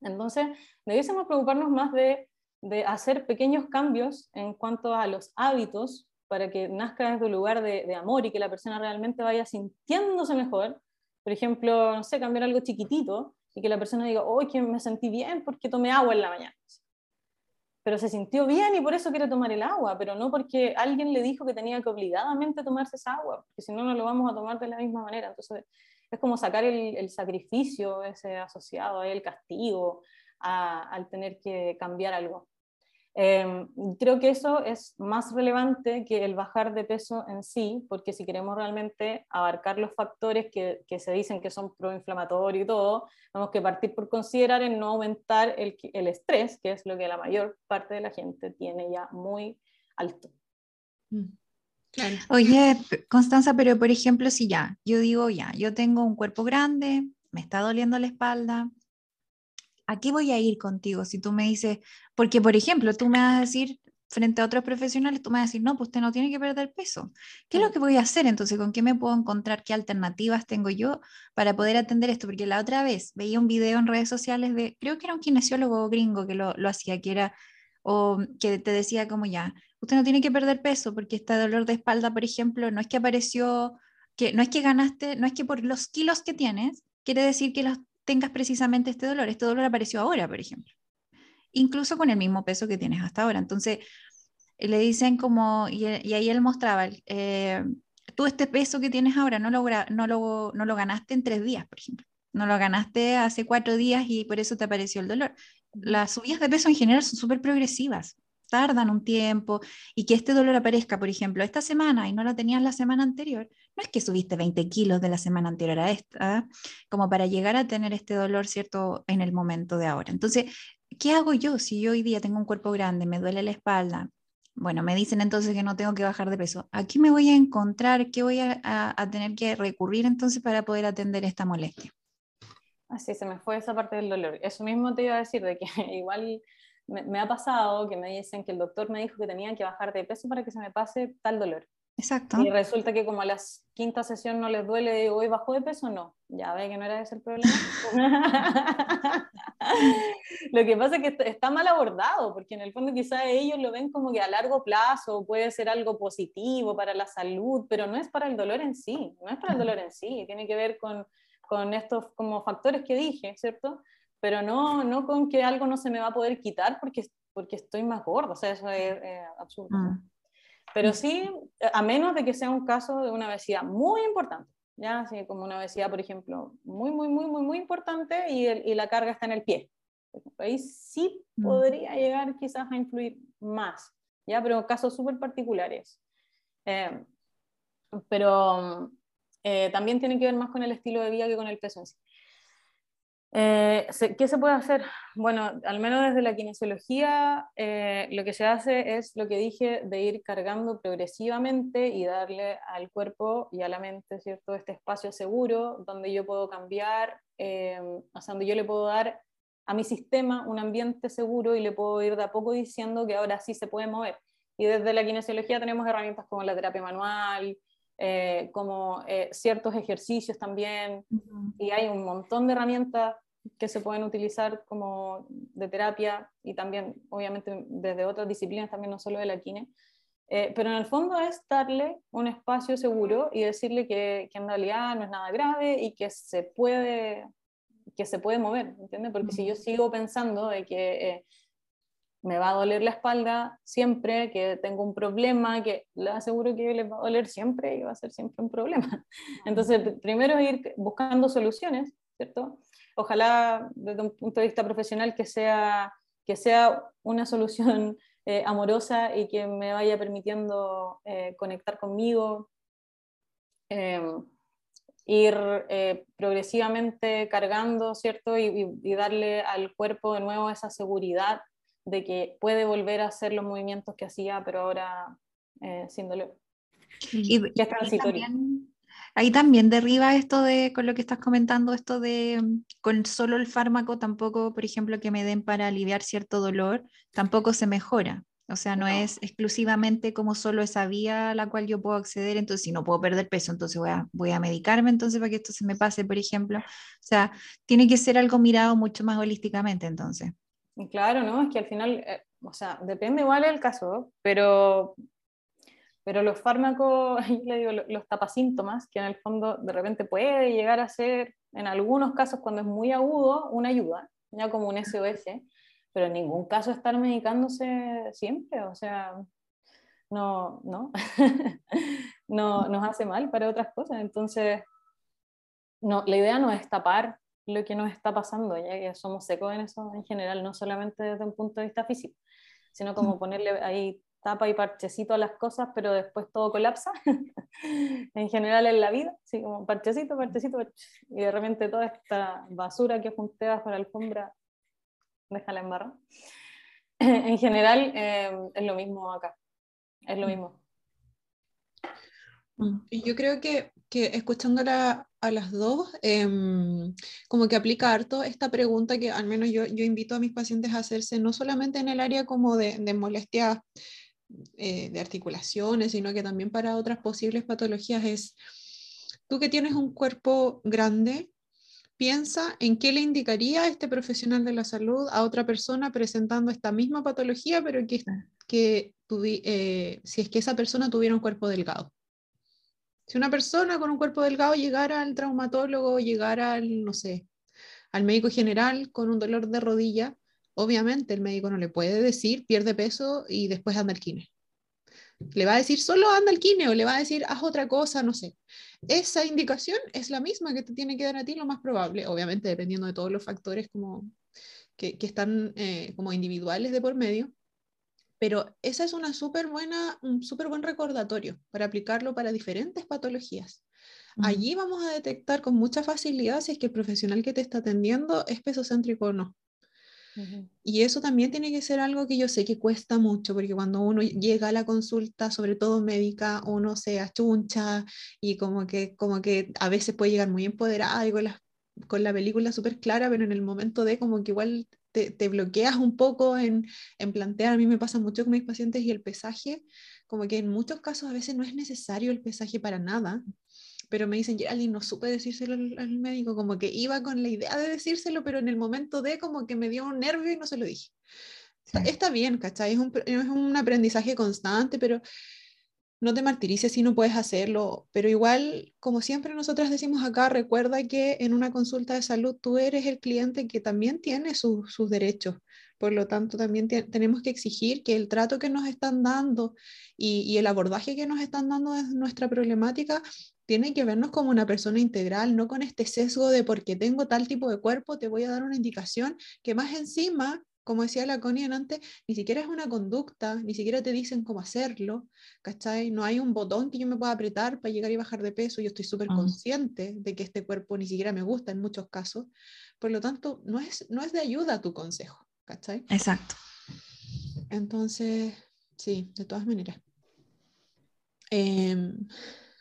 Entonces, debiésemos preocuparnos más de, de hacer pequeños cambios en cuanto a los hábitos para que nazca desde un lugar de, de, amor y que la persona realmente vaya sintiéndose mejor. Por ejemplo, no sé, cambiar algo chiquitito y que la persona diga, hoy que me sentí bien porque tomé agua en la mañana pero se sintió bien y por eso quiere tomar el agua, pero no porque alguien le dijo que tenía que obligadamente tomarse esa agua, porque si no, no lo vamos a tomar de la misma manera. Entonces, es como sacar el, sacrificio ese asociado, el castigo, al tener que cambiar algo. Em, creo que eso es más relevante que el bajar de peso en sí, porque si queremos realmente abarcar los factores que, que se dicen que son proinflamatorios y todo, tenemos que partir por considerar en no aumentar el, el, estrés, que es lo que la mayor parte de la gente tiene ya muy alto. Mm. Oye, Constanza, pero por ejemplo, si ya, yo digo ya, yo tengo un cuerpo grande, me está doliendo la espalda, ¿a qué voy a ir contigo? Si tú me dices, porque por ejemplo, tú me vas a decir frente a otros profesionales, tú me vas a decir, no, pues usted no tiene que perder peso. ¿Qué es lo que voy a hacer entonces? ¿Con qué me puedo encontrar? ¿Qué alternativas tengo yo para poder atender esto? Porque la otra vez veía un video en redes sociales de, creo que era un kinesiólogo gringo que lo, lo hacía, que era, o que te decía como ya, usted no tiene que perder peso porque este dolor de espalda, por ejemplo, no es que apareció, que no es que ganaste, no es que por los kilos que tienes, quiere decir que los tengas precisamente este dolor. Este dolor apareció ahora, por ejemplo, incluso con el mismo peso que tienes hasta ahora. Entonces, le dicen como, y, ahí él mostraba, eh, tú este peso que tienes ahora no lo, no, lo, no lo ganaste en tres días, por ejemplo. No lo ganaste hace cuatro días y por eso te apareció el dolor. Las subidas de peso en general son súper progresivas tardan un tiempo y que este dolor aparezca, por ejemplo, esta semana y no la tenías la semana anterior, no es que subiste 20 kilos de la semana anterior a esta, como para llegar a tener este dolor, ¿cierto?, en el momento de ahora. Entonces, ¿qué hago yo si yo hoy día tengo un cuerpo grande, me duele la espalda? Bueno, me dicen entonces que no tengo que bajar de peso. ¿Aquí me voy a encontrar? ¿Qué voy a, a tener que recurrir entonces para poder atender esta molestia? Así se me fue esa parte del dolor. Eso mismo te iba a decir, de que igual me, ha pasado que me dicen que el doctor me dijo que tenía que bajar de peso para que se me pase tal dolor. Exacto. Y resulta que como a la quinta sesión no les duele, digo, hoy bajó de peso, no. Ya ve que no era ese el problema. lo que pasa es que está mal abordado, porque en el fondo quizás ellos lo ven como que a largo plazo puede ser algo positivo para la salud, pero no es para el dolor en sí, no es para el dolor en sí, tiene que ver con con estos como factores que dije, ¿cierto? Pero no, no con que algo no se me va a poder quitar porque, porque estoy más gorda, o sea, eso es absurdo. Mm. Pero sí, a menos de que sea un caso de una obesidad muy importante, ¿ya? Así como una obesidad, por ejemplo, muy, muy, muy, muy, muy importante y, y la carga está en el pie. Ahí sí mm. podría llegar quizás a influir más, ¿ya? Pero casos súper particulares. Eh, pero eh, también tiene que ver más con el estilo de vida que con el peso en sí. Eh, ¿Qué se puede hacer? Bueno, al menos desde la kinesiología, lo que se hace es lo que dije de ir cargando progresivamente y darle al cuerpo y a la mente, ¿cierto? Este espacio seguro donde yo puedo cambiar, o sea, donde yo le puedo dar a mi sistema un ambiente seguro y le puedo ir de a poco diciendo que ahora sí se puede mover. Y desde la kinesiología tenemos herramientas como la terapia manual, eh, como eh, ciertos ejercicios también, y hay un montón de herramientas que se pueden utilizar como de terapia y también, obviamente, desde otras disciplinas, también no solo de la kine. Eh, pero en el fondo es darle un espacio seguro y decirle que, que, en realidad no es nada grave y que se puede, que se puede mover, ¿entiendes? Porque si yo sigo pensando de que me va a doler la espalda siempre, que tengo un problema, que le aseguro que les va a doler siempre y va a ser siempre un problema. Entonces, primero es ir buscando soluciones, ¿cierto? Ojalá desde un punto de vista profesional que sea, que sea una solución eh, amorosa y que me vaya permitiendo eh, conectar conmigo, em, ir eh, progresivamente cargando, ¿cierto? Y, y darle al cuerpo de nuevo esa seguridad de que puede volver a hacer los movimientos que hacía, pero ahora eh, sin dolor. Y, es transitorio. Ahí también derriba esto de, con lo que estás comentando, esto de con solo el fármaco tampoco, por ejemplo, que me den para aliviar cierto dolor, tampoco se mejora. O sea, no, es exclusivamente como solo esa vía a la cual yo puedo acceder, entonces si no puedo perder peso, entonces voy a, voy a medicarme entonces para que esto se me pase, por ejemplo. O sea, tiene que ser algo mirado mucho más holísticamente entonces. Claro, ¿no? Es que al final, eh, o sea, depende igual del caso, pero, pero los fármacos, yo le digo, los tapasíntomas, que en el fondo de repente puede llegar a ser, en algunos casos cuando es muy agudo, una ayuda, ya como un SOS, pero en ningún caso estar medicándose siempre, o sea, no, no, no nos hace mal para otras cosas. Entonces, no, la idea no es tapar lo que nos está pasando, ya que somos secos en eso en general, no solamente desde un punto de vista físico, sino como mm. ponerle ahí tapa y parchecito a las cosas, pero después todo colapsa, en general en la vida, así como parchecito, parchecito, y de repente toda esta basura que junté bajo la alfombra, déjala en barra. en general eh, es lo mismo acá, es lo mm. mismo. Mm. Y yo creo que, que escuchándola a las dos, em, como que aplica harto esta pregunta que al menos yo, yo, invito a mis pacientes a hacerse, no solamente en el área como de, de molestias eh, de articulaciones, sino que también para otras posibles patologías, es, tú que tienes un cuerpo grande, piensa en qué le indicaría este profesional de la salud a otra persona presentando esta misma patología, pero que, que eh, si es que esa persona tuviera un cuerpo delgado. Si una persona con un cuerpo delgado llegara al traumatólogo, llegara al, no sé, al médico general con un dolor de rodilla, obviamente el médico no le puede decir pierde peso y después anda al kine. Le va a decir solo anda al kine o le va a decir haz otra cosa, no sé. Esa indicación es la misma que te tiene que dar a ti lo más probable, obviamente dependiendo de todos los factores como, que, están eh, como individuales de por medio, pero esa es una súper buena, un súper buen recordatorio para aplicarlo para diferentes patologías. Allí vamos a detectar con mucha facilidad si es que el profesional que te está atendiendo es pesocéntrico o no. Y eso también tiene que ser algo que yo sé que cuesta mucho, porque cuando uno llega a la consulta, sobre todo médica, uno se achuncha y como que, como que a veces puede llegar muy empoderada y con la, con la película súper clara, pero en el momento de como que igual te, bloqueas un poco en, en, plantear, a mí me pasa mucho con mis pacientes y el pesaje, como que en muchos casos a veces no es necesario el pesaje para nada, pero me dicen, Geraldine, no supe decírselo al, médico, como que iba con la idea de decírselo, pero en el momento de como que me dio un nervio y no se lo dije. Está, bien, ¿cachai? Es un, es un aprendizaje constante, pero no te martirices si no puedes hacerlo, pero igual, como siempre nosotras decimos acá, recuerda que en una consulta de salud tú eres el cliente que también tiene sus derechos. Por lo tanto, también tenemos que exigir que el trato que nos están dando y, y el abordaje que nos están dando de nuestra problemática tiene que vernos como una persona integral, no con este sesgo de porque tengo tal tipo de cuerpo, te voy a dar una indicación que más encima como decía la Connie antes, ni siquiera es una conducta, ni siquiera te dicen cómo hacerlo, ¿cachai? No hay un botón que yo me pueda apretar para llegar y bajar de peso, yo estoy súper consciente de que este cuerpo ni siquiera me gusta en muchos casos, por lo tanto, no es, no es de ayuda tu consejo, ¿cachai? Exacto. Entonces, sí, de todas maneras. Eh,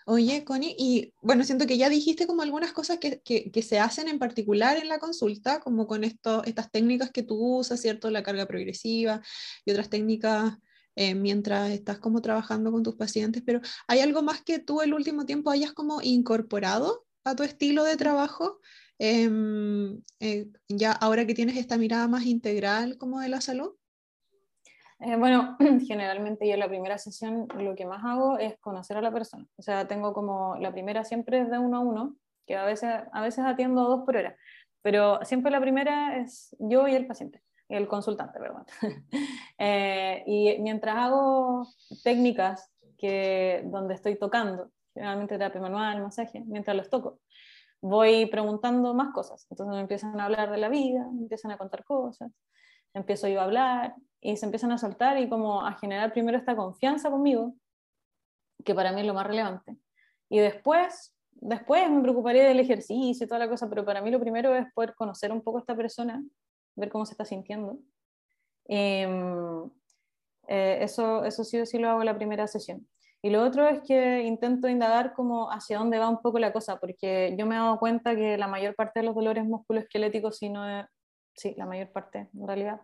Oye, Connie, y bueno, siento que ya dijiste como algunas cosas que, que, se hacen en particular en la consulta, como con esto, estas técnicas que tú usas, ¿cierto? La carga progresiva y otras técnicas eh, mientras estás como trabajando con tus pacientes, pero ¿hay algo más que tú el último tiempo hayas como incorporado a tu estilo de trabajo? Em, eh, ya ahora que tienes esta mirada más integral como de la salud. Eh, bueno, generalmente yo en la primera sesión lo que más hago es conocer a la persona. O sea, tengo como la primera siempre es de uno a uno, que a veces, a veces atiendo dos por hora, pero siempre la primera es yo y el paciente, el consultante, perdón. Eh, y mientras hago técnicas que, donde estoy tocando, generalmente terapia manual, masaje, mientras los toco, voy preguntando más cosas. Entonces me empiezan a hablar de la vida, me empiezan a contar cosas, empiezo yo a hablar y se empiezan a soltar y como a generar primero esta confianza conmigo, que para mí es lo más relevante. Y después, después me preocuparé del ejercicio y toda la cosa, pero para mí lo primero es poder conocer un poco a esta persona, ver cómo se está sintiendo. Em, eh, eso, eso sí o sí lo hago en la primera sesión. Y lo otro es que intento indagar como hacia dónde va un poco la cosa, porque yo me he dado cuenta que la mayor parte de los dolores musculoesqueléticos, si no sí, la mayor parte en realidad,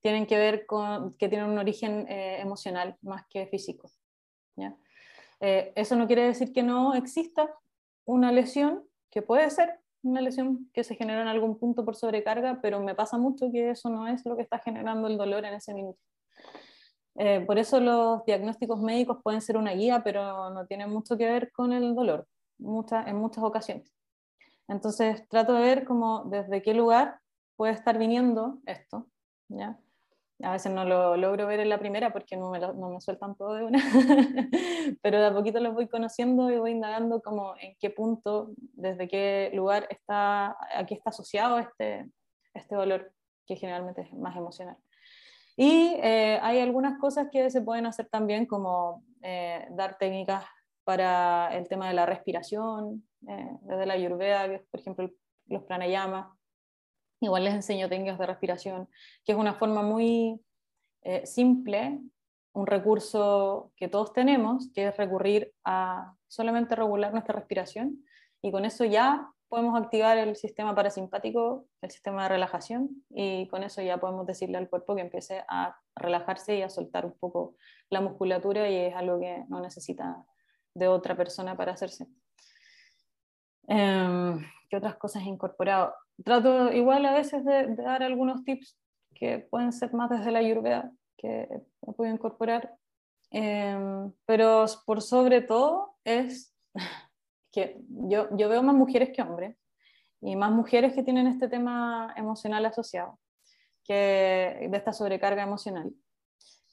tienen que ver con que tienen un origen eh, emocional más que físico. Eh, eso no quiere decir que no exista una lesión, que puede ser una lesión que se genera en algún punto por sobrecarga, pero me pasa mucho que eso no es lo que está generando el dolor en ese minuto. Eh, por eso los diagnósticos médicos pueden ser una guía, pero no tienen mucho que ver con el dolor en muchas ocasiones. Entonces trato de ver como desde qué lugar puede estar viniendo esto, ¿ya? A veces no lo logro ver en la primera porque no me, no me sueltan todo de una, pero de a poquito los voy conociendo y voy indagando como en qué punto, desde qué lugar está, aquí está asociado este, este valor que generalmente es más emocional. Y eh, hay algunas cosas que se pueden hacer también, como eh, dar técnicas para el tema de la respiración, eh, desde la ayurveda, por ejemplo los pranayamas, Igual les enseño técnicas de respiración, que es una forma muy eh, simple, un recurso que todos tenemos, que es recurrir a solamente regular nuestra respiración y con eso ya podemos activar el sistema parasimpático, el sistema de relajación y con eso ya podemos decirle al cuerpo que empiece a relajarse y a soltar un poco la musculatura y es algo que no necesita de otra persona para hacerse. Em, ¿Qué otras cosas he incorporado? Trato igual a veces de, dar algunos tips que pueden ser más desde la ayurveda, que he podido incorporar, em, pero por sobre todo es que yo, yo veo más mujeres que hombres y más mujeres que tienen este tema emocional asociado, que de esta sobrecarga emocional,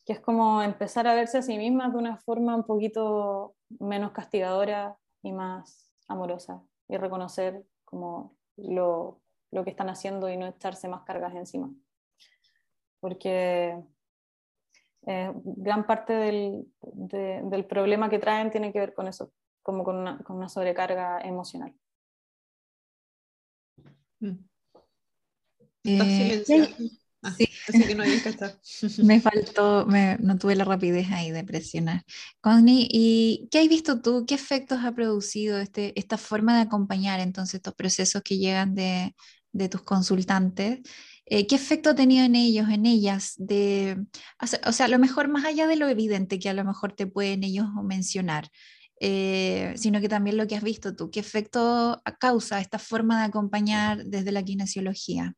que es como empezar a verse a sí mismas de una forma un poquito menos castigadora y más amorosa y reconocer como lo, lo que están haciendo y no echarse más cargas encima. Porque eh, gran parte del, del, problema que traen tiene que ver con eso, como con una, con una sobrecarga emocional. Mm. Eh, ah, así que no hay que estar. me faltó, me, no tuve la rapidez ahí de presionar. Connie, ¿y qué has visto tú? ¿Qué efectos ha producido este, esta forma de acompañar entonces estos procesos que llegan de, de tus consultantes, eh, ¿qué efecto ha tenido en ellos, en ellas? De, o sea, a lo mejor más allá de lo evidente que a lo mejor te pueden ellos mencionar, eh, sino que también lo que has visto tú, ¿qué efecto causa esta forma de acompañar desde la kinesiología?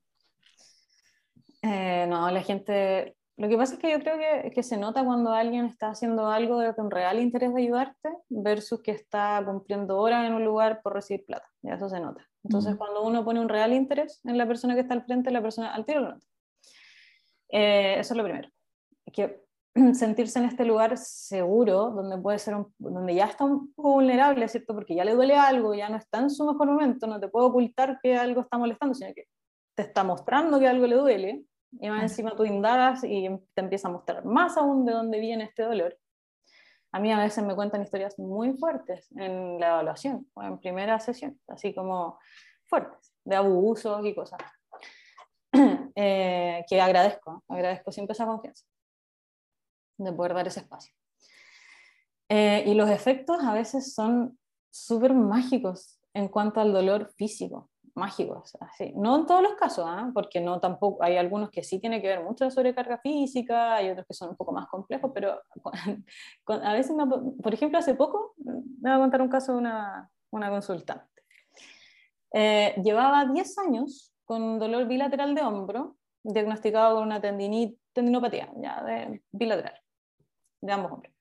Eh, no, la gente Lo que pasa es que yo creo que, que, se nota cuando alguien está haciendo algo de un real interés de ayudarte versus que está cumpliendo horas en un lugar por recibir plata. Ya eso se nota. Entonces, cuando uno pone un real interés en la persona que está al frente, la persona al tiro lo nota. Eh, eso es lo primero. Que sentirse en este lugar seguro, donde puede ser donde ya está un poco vulnerable, ¿cierto? Porque ya le duele algo, ya no está en su mejor momento, no te puede ocultar que algo está molestando, sino que te está mostrando que algo le duele, y más encima tú indagas y te empieza a mostrar más aún de dónde viene este dolor. A mí a veces me cuentan historias muy fuertes en la evaluación o en primera sesión, así como fuertes, de abusos y cosas. Eh, que agradezco, agradezco siempre esa confianza de poder dar ese espacio. Eh, y los efectos a veces son súper mágicos en cuanto al dolor físico, mágicos, así. no en todos los casos, ¿ah? porque no tampoco, hay algunos que sí tienen que ver mucho de sobrecarga física, hay otros que son un poco más complejos, pero a veces, por ejemplo, hace poco, me voy a contar un caso de una, una consultante. Eh, llevaba 10 años con dolor bilateral de hombro, diagnosticado con una tendinopatía ya, de, bilateral de ambos hombres.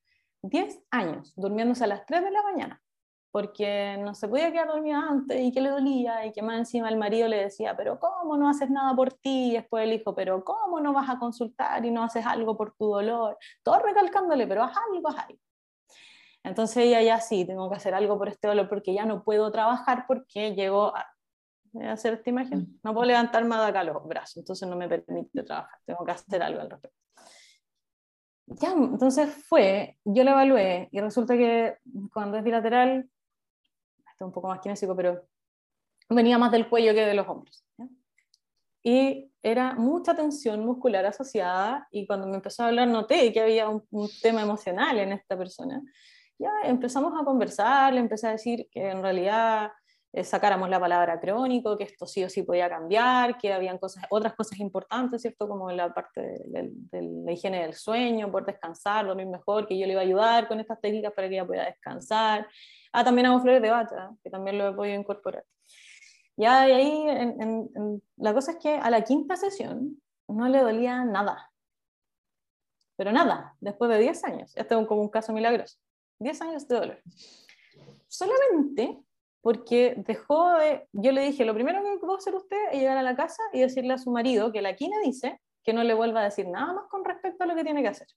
10 años durmiéndose a las 3 de la mañana, porque no se podía quedar dormida antes y que le dolía y que más encima el marido le decía, pero ¿cómo no haces nada por ti? Y después el hijo, pero ¿cómo no vas a consultar y no haces algo por tu dolor? Todo recalcándole, pero haz algo, haz algo. Entonces ella ya sí, tengo que hacer algo por este dolor porque ya no puedo trabajar porque llego a, hacer esta imagen, mm. no puedo levantarme de acá los brazos, entonces no me permite trabajar, tengo que hacer algo al respecto. Ya, entonces fue, yo lo evalué y resulta que cuando es bilateral, esto es un poco más kinésico, pero venía más del cuello que de los hombros. Y era mucha tensión muscular asociada y cuando me empezó a hablar noté que había un, un tema emocional en esta persona. Ya empezamos a conversar, le empecé a decir que en realidad eh, sacáramos la palabra crónico, que esto sí o sí podía cambiar, que habían cosas, otras cosas importantes, ¿cierto? Como la parte de, la higiene del sueño, por descansar, dormir mejor, que yo le iba a ayudar con estas técnicas para que ella pueda descansar. Ah, también hago flores de bata, que también lo he podido incorporar. Ya de ahí, la cosa es que a la quinta sesión no le dolía nada. Pero nada, después de 10 años. Esto es como un caso milagroso. 10 años de dolor. Solamente porque dejó de, yo le dije, lo primero que puedo hacer usted es llegar a la casa y decirle a su marido que la quina dice que no le vuelva a decir nada más con respecto a lo que tiene que hacer.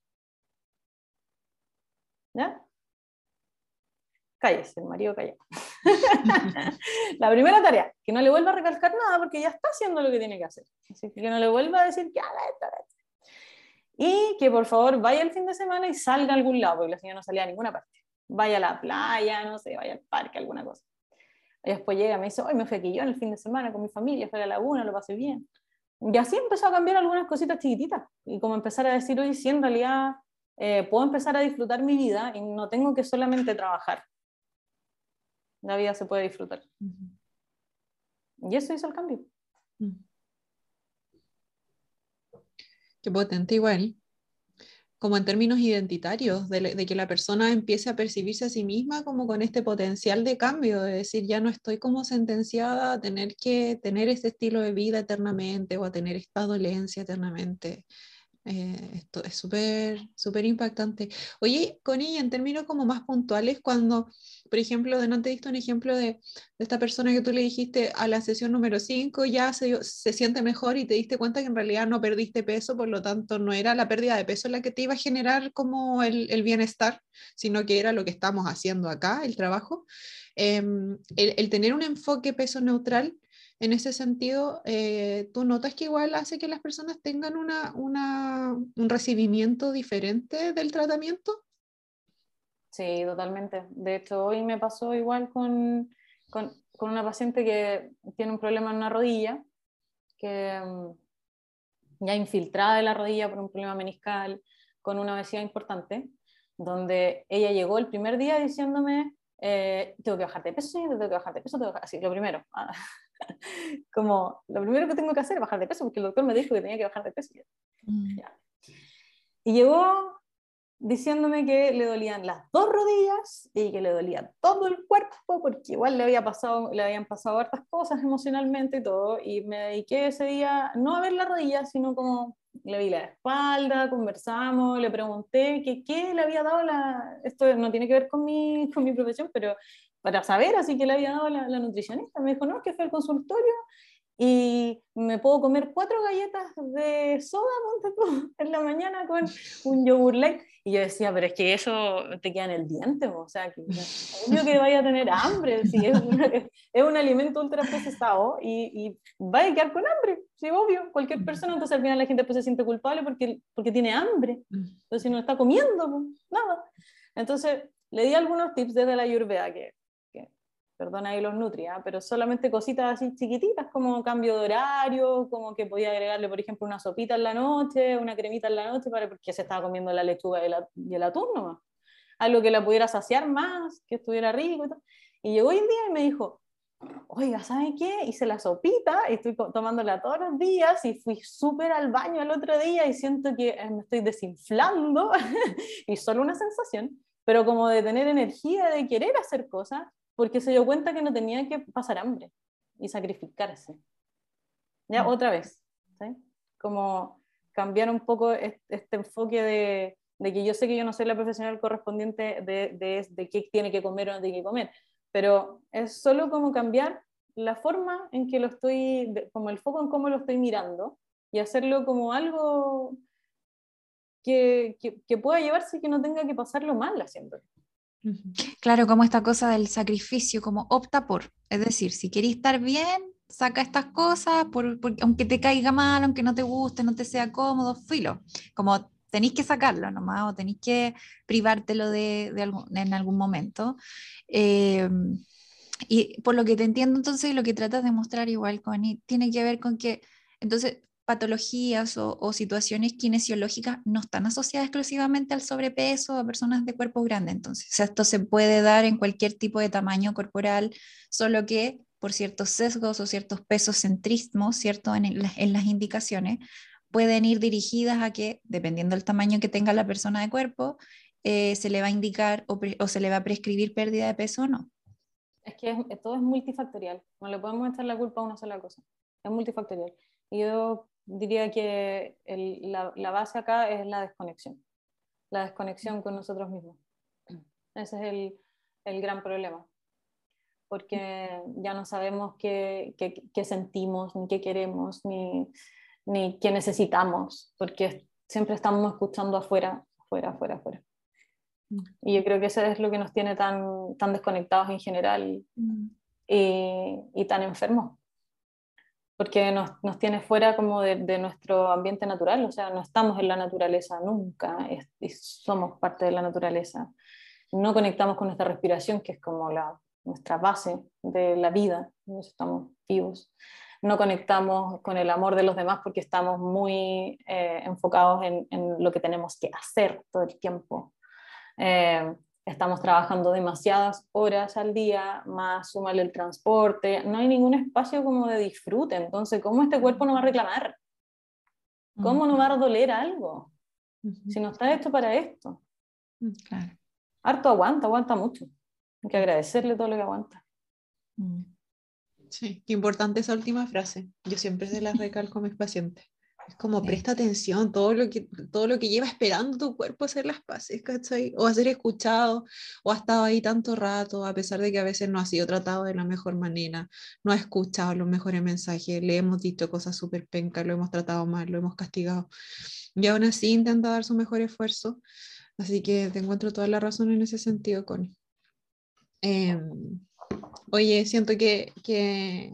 ¿Ya? Cállese, el marido calla. la primera tarea, que no le vuelva a recalcar nada porque ya está haciendo lo que tiene que hacer. Así que no le vuelva a decir que haga esto, Y que por favor vaya el fin de semana y salga a algún lado, porque la señora no salía a ninguna parte. Vaya a la playa, no sé, vaya al parque, alguna cosa. Y después llega me dice, hoy me fui aquí yo en el fin de semana con mi familia, fui a la laguna, lo pasé bien. Y así empezó a cambiar algunas cositas chiquititas. Y como empezar a decir, hoy sí, en realidad eh, puedo empezar a disfrutar mi vida y no tengo que solamente trabajar. La vida se puede disfrutar. Y eso hizo el cambio. Qué potente igual como en términos identitarios, de, que la persona empiece a percibirse a sí misma como con este potencial de cambio, de decir, ya no estoy como sentenciada a tener que tener ese estilo de vida eternamente o a tener esta dolencia eternamente. Eh, esto es súper, súper impactante. Oye, Connie, en términos como más puntuales, cuando, por ejemplo, de no te diste un ejemplo de, esta persona que tú le dijiste a la sesión número 5 ya se, se, siente mejor y te diste cuenta que en realidad no perdiste peso, por lo tanto no era la pérdida de peso la que te iba a generar como el, el bienestar, sino que era lo que estamos haciendo acá, el trabajo. El, el tener un enfoque peso neutral en ese sentido, eh, ¿tú notas que igual hace que las personas tengan una, un recibimiento diferente del tratamiento? Sí, totalmente. De hecho, hoy me pasó igual con, con, con una paciente que tiene un problema en una rodilla, que mm, ya infiltrada de la rodilla por un problema meniscal, con una obesidad importante, donde ella llegó el primer día diciéndome, eh, tengo que bajar de peso, tengo que bajar de peso, tengo que así, lo primero, como lo primero que tengo que hacer es bajar de peso, porque el doctor me dijo que tenía que bajar de peso. Mm. Y llegó diciéndome que le dolían las dos rodillas y que le dolía todo el cuerpo, porque igual le, había pasado, le habían pasado hartas cosas emocionalmente y todo, y me dediqué ese día no a ver la rodilla, sino como le vi la espalda, conversamos, le pregunté que qué le había dado la... Esto no tiene que ver con mi, con mi profesión, pero para saber así que le había dado la, la nutricionista. Me dijo, no, que fue al consultorio y me puedo comer cuatro galletas de soda en la mañana con un yogur light. Y yo decía, pero es que eso te queda en el diente, o sea, que obvio que vaya a tener hambre, si es, es un alimento ultra procesado y, y vaya a quedar con hambre, sí, obvio, cualquier persona, entonces al final la gente pues se siente culpable porque, porque tiene hambre, entonces no está comiendo, pues, nada. Entonces le di algunos tips desde la Ayurveda que perdona ahí los nutria, pero solamente cositas así chiquititas como cambio de horario, como que podía agregarle, por ejemplo, una sopita en la noche, una cremita en la noche, para, porque se estaba comiendo la lechuga y, y el atún nomás. Algo que la pudiera saciar más, que estuviera rico y todo. Y llegó hoy en día y me dijo, oiga, ¿sabe qué? Hice la sopita estoy tomándola todos los días y fui súper al baño el otro día y siento que eh, me estoy desinflando y solo una sensación, pero como de tener energía, de querer hacer cosas porque se dio cuenta que no tenía que pasar hambre y sacrificarse. Ya, mm. otra vez, ¿sí? Como cambiar un poco este, enfoque de, de, que yo sé que yo no soy la profesional correspondiente de, de, de, qué tiene que comer o no tiene que comer, pero es solo como cambiar la forma en que lo estoy, como el foco en cómo lo estoy mirando y hacerlo como algo que, que, que pueda llevarse y que no tenga que pasarlo mal haciéndolo. Claro, como esta cosa del sacrificio, como opta por, es decir, si queréis estar bien, saca estas cosas, por, aunque te caiga mal, aunque no te guste, no te sea cómodo, filo, como tenéis que sacarlo nomás o tenéis que privártelo de, de en algún momento. Em, y por lo que te entiendo, entonces, lo que tratas de mostrar igual, Connie, tiene que ver con que, entonces, patologías o, situaciones kinesiológicas no están asociadas exclusivamente al sobrepeso a personas de cuerpo grande. Entonces, esto se puede dar en cualquier tipo de tamaño corporal, solo que por ciertos sesgos o ciertos pesos centrismos, ¿cierto? En, en las indicaciones, pueden ir dirigidas a que, dependiendo del tamaño que tenga la persona de cuerpo, eh, se le va a indicar o, o, se le va a prescribir pérdida de peso o no. Es que todo es multifactorial, no le podemos echar la culpa a una sola cosa, es multifactorial. Yo diría que la, base acá es la desconexión, la desconexión con nosotros mismos. Ese es el, gran problema, porque ya no sabemos qué, sentimos, ni qué queremos, ni, ni qué necesitamos, porque siempre estamos escuchando afuera, afuera, afuera, afuera. Mm. Y yo creo que eso es lo que nos tiene tan, tan desconectados en general mm. y, y tan enfermos porque nos, nos tiene fuera como de, de, nuestro ambiente natural, o sea, no estamos en la naturaleza nunca, somos parte de la naturaleza. No conectamos con nuestra respiración, que es como la, nuestra base de la vida, estamos vivos. No conectamos con el amor de los demás porque estamos muy eh, enfocados en, en, lo que tenemos que hacer todo el tiempo. Eh, estamos trabajando demasiadas horas al día, más súmale el transporte, no hay ningún espacio como de disfrute, entonces, ¿cómo este cuerpo no va a reclamar? ¿Cómo no va a doler algo? Si no está hecho para esto. Mm, claro. Harto aguanta, aguanta mucho. Hay que agradecerle todo lo que aguanta. Mm. Sí, qué importante esa última frase. Yo siempre se la recalco a mis pacientes. Es como presta atención, todo lo, que, todo lo que lleva esperando tu cuerpo hacer las paces, ¿cachai? O a ser escuchado, o ha estado ahí tanto rato, a pesar de que a veces no ha sido tratado de la mejor manera, no ha escuchado los mejores mensajes, le hemos dicho cosas súper pencas, lo hemos tratado mal, lo hemos castigado. Y aún así intenta dar su mejor esfuerzo. Así que te encuentro toda la razón en ese sentido, Connie. Em, oye, siento que, que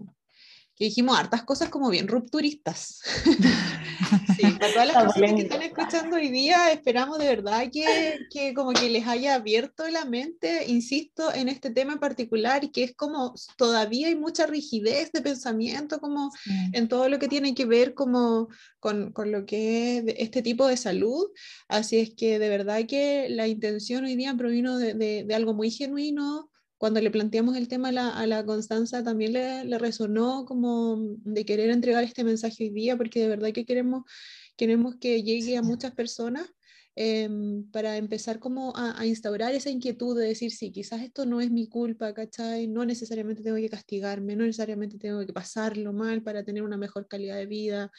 que dijimos hartas cosas como bien rupturistas. sí, para todas las personas que están escuchando hoy día, esperamos de verdad que, que, como que les haya abierto la mente, insisto, en este tema en particular, y que es como todavía hay mucha rigidez de pensamiento, como en todo lo que tiene que ver como con, con lo que es este tipo de salud. Así es que de verdad que la intención hoy día provino de, de, de algo muy genuino, cuando le planteamos el tema a la, a la Constanza, también le, le, resonó como de querer entregar este mensaje hoy día, porque de verdad que queremos, queremos que llegue a muchas personas em, para empezar como a, a, instaurar esa inquietud de decir, sí, quizás esto no es mi culpa, ¿cachai? No necesariamente tengo que castigarme, no necesariamente tengo que pasarlo mal para tener una mejor calidad de vida.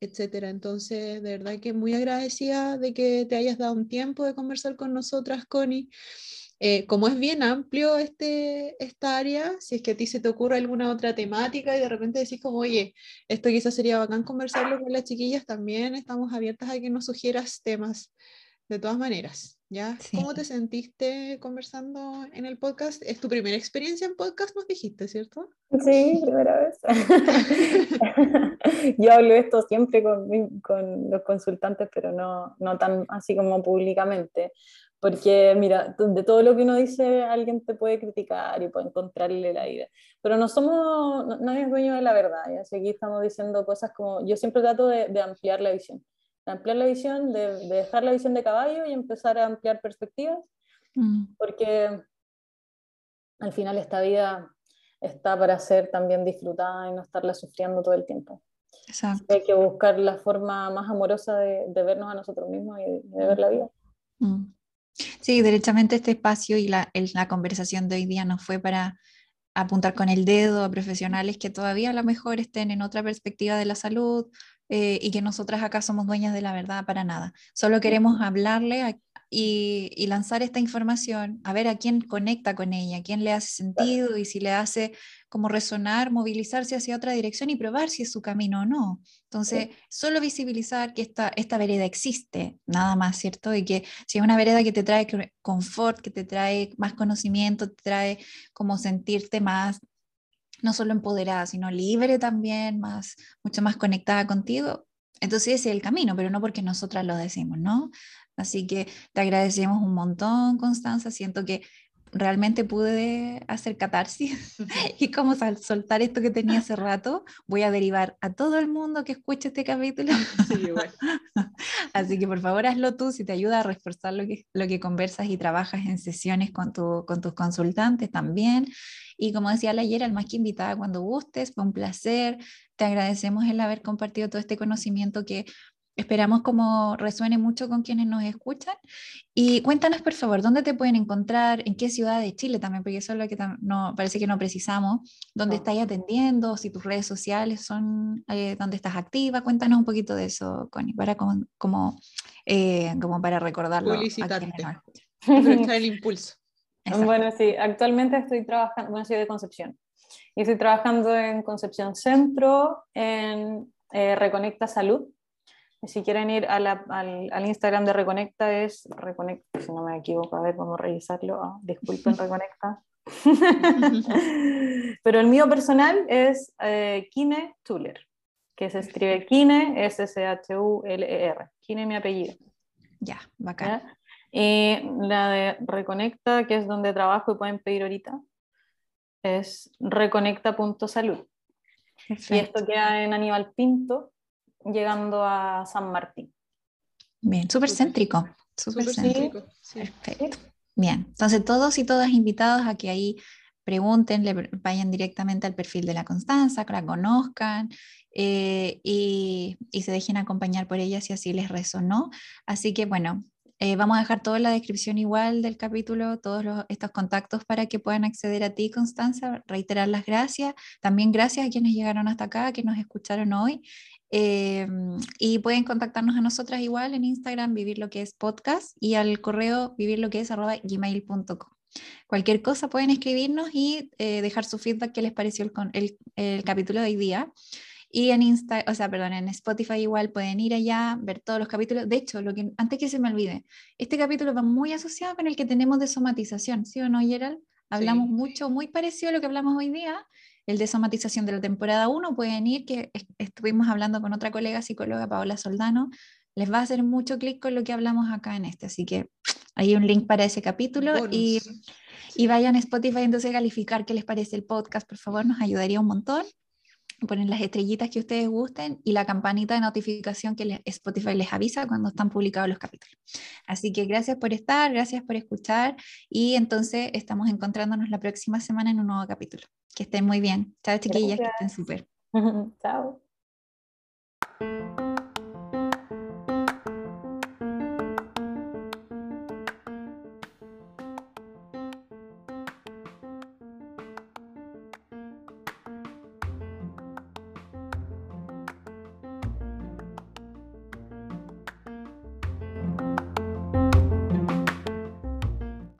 etcétera. Entonces, de verdad que muy agradecida de que te hayas dado un tiempo de conversar con nosotras, Connie. Eh, como es bien amplio este, esta área, si es que a ti se te ocurre alguna otra temática y de repente decís como, oye, esto quizás sería bacán conversarlo con las chiquillas, también estamos abiertas a que nos sugieras temas de todas maneras. ¿ya? ¿Cómo te sentiste conversando en el podcast? Es tu primera experiencia en podcast, nos dijiste, ¿cierto? Sí, primera vez. Yo hablo esto siempre con, con, los consultantes, pero no, no tan así como públicamente. Porque, mira, de todo lo que uno dice, alguien te puede criticar y puede encontrarle la idea. Pero no somos, nadie es dueño de la verdad. ¿ya? Así aquí estamos diciendo cosas como, yo siempre trato de, de ampliar la visión. De ampliar la visión, de, de, dejar la visión de caballo y empezar a ampliar perspectivas. Mm. Porque al final esta vida está para ser también disfrutada y no estarla sufriendo todo el tiempo. Exacto. Hay que buscar la forma más amorosa de, de vernos a nosotros mismos y de, de ver la vida. Mm. Sí, derechamente este espacio y la, conversación de hoy día no fue para apuntar con el dedo a profesionales que todavía a lo mejor estén en otra perspectiva de la salud eh, y que nosotras acá somos dueñas de la verdad para nada. Solo queremos hablarle a, y, lanzar esta información, a ver a quién conecta con ella, a quién le hace sentido y si le hace como resonar, movilizarse hacia otra dirección y probar si es su camino o no. Entonces, solo visibilizar que esta, esta vereda existe, nada más, ¿cierto? Y que si es una vereda que te trae confort, que te trae más conocimiento, te trae como sentirte más no solo empoderada, sino libre también, más, mucho más conectada contigo, entonces ese es el camino, pero no porque nosotras lo decimos, ¿no? Así que te agradecemos un montón, Constanza. Siento que realmente pude hacer catarsis y como soltar esto que tenía hace rato, voy a derivar a todo el mundo que escuche este capítulo. Así que por favor hazlo tú si te ayuda a reforzar lo que, lo que conversas y trabajas en sesiones con, tu, con tus consultantes también. Y como decía la ayer, al más que invitada cuando gustes, fue un placer. Te agradecemos el haber compartido todo este conocimiento que Esperamos como resuene mucho con quienes nos escuchan. Y cuéntanos, por favor, dónde te pueden encontrar, en qué ciudad de Chile también, porque eso es lo que no, parece que no precisamos, dónde estás estáis atendiendo, si tus redes sociales son eh, donde estás activa. Cuéntanos un poquito de eso, Connie, para como, como, eh, como para recordarlo. Publicitarte. el impulso. Bueno, sí, actualmente estoy trabajando, bueno, soy de Concepción, y estoy trabajando en Concepción Centro, en eh, Reconecta Salud, si quieren ir al, al, Instagram de Reconecta, es Reconecta, si no me equivoco, a ver, vamos a revisarlo. Ah, disculpen, Reconecta. Pero el mío personal es eh, Kine Tuller, que se escribe Kine, S-C-H-U-L-E-R. Kine mi apellido. Ya, bacán. Y la de Reconecta, que es donde trabajo y pueden pedir ahorita, es reconecta.salud. Y esto queda en Aníbal Pinto, llegando a San Martín. Bien, súper céntrico. Súper céntrico. Perfecto. Bien, entonces todos y todas invitados a que ahí pregunten, le vayan directamente al perfil de la Constanza, que la conozcan eh, y, y, se dejen acompañar por ella si así les resonó. Así que bueno, eh, vamos a dejar toda la descripción igual del capítulo, todos estos contactos para que puedan acceder a ti, Constanza, reiterar las gracias. También gracias a quienes llegaron hasta acá, que nos escucharon hoy. Eh, y pueden contactarnos a nosotras igual en Instagram, vivir lo que es podcast, y al correo vivir lo que es arroba gmail.com. Cualquier cosa pueden escribirnos y eh, dejar su feedback que les pareció el, el, el capítulo de hoy día. Y en Insta, o sea, perdón, en Spotify igual pueden ir allá, ver todos los capítulos. De hecho, lo que, antes que se me olvide, este capítulo va muy asociado con el que tenemos de somatización, ¿sí o no, Gerald? Hablamos mucho, muy parecido a lo que hablamos hoy día, el de somatización de la temporada 1. Pueden ir, que estuvimos hablando con otra colega psicóloga, Paola Soldano. Les va a hacer mucho clic con lo que hablamos acá en este. Así que hay un link para ese capítulo y, y vayan a Spotify entonces a calificar qué les parece el podcast. Por favor, nos ayudaría un montón ponen las estrellitas que ustedes gusten y la campanita de notificación que Spotify les avisa cuando están publicados los capítulos. Así que gracias por estar, gracias por escuchar y entonces estamos encontrándonos la próxima semana en un nuevo capítulo. Que estén muy bien. Chao chiquillas, que estén súper. Chao.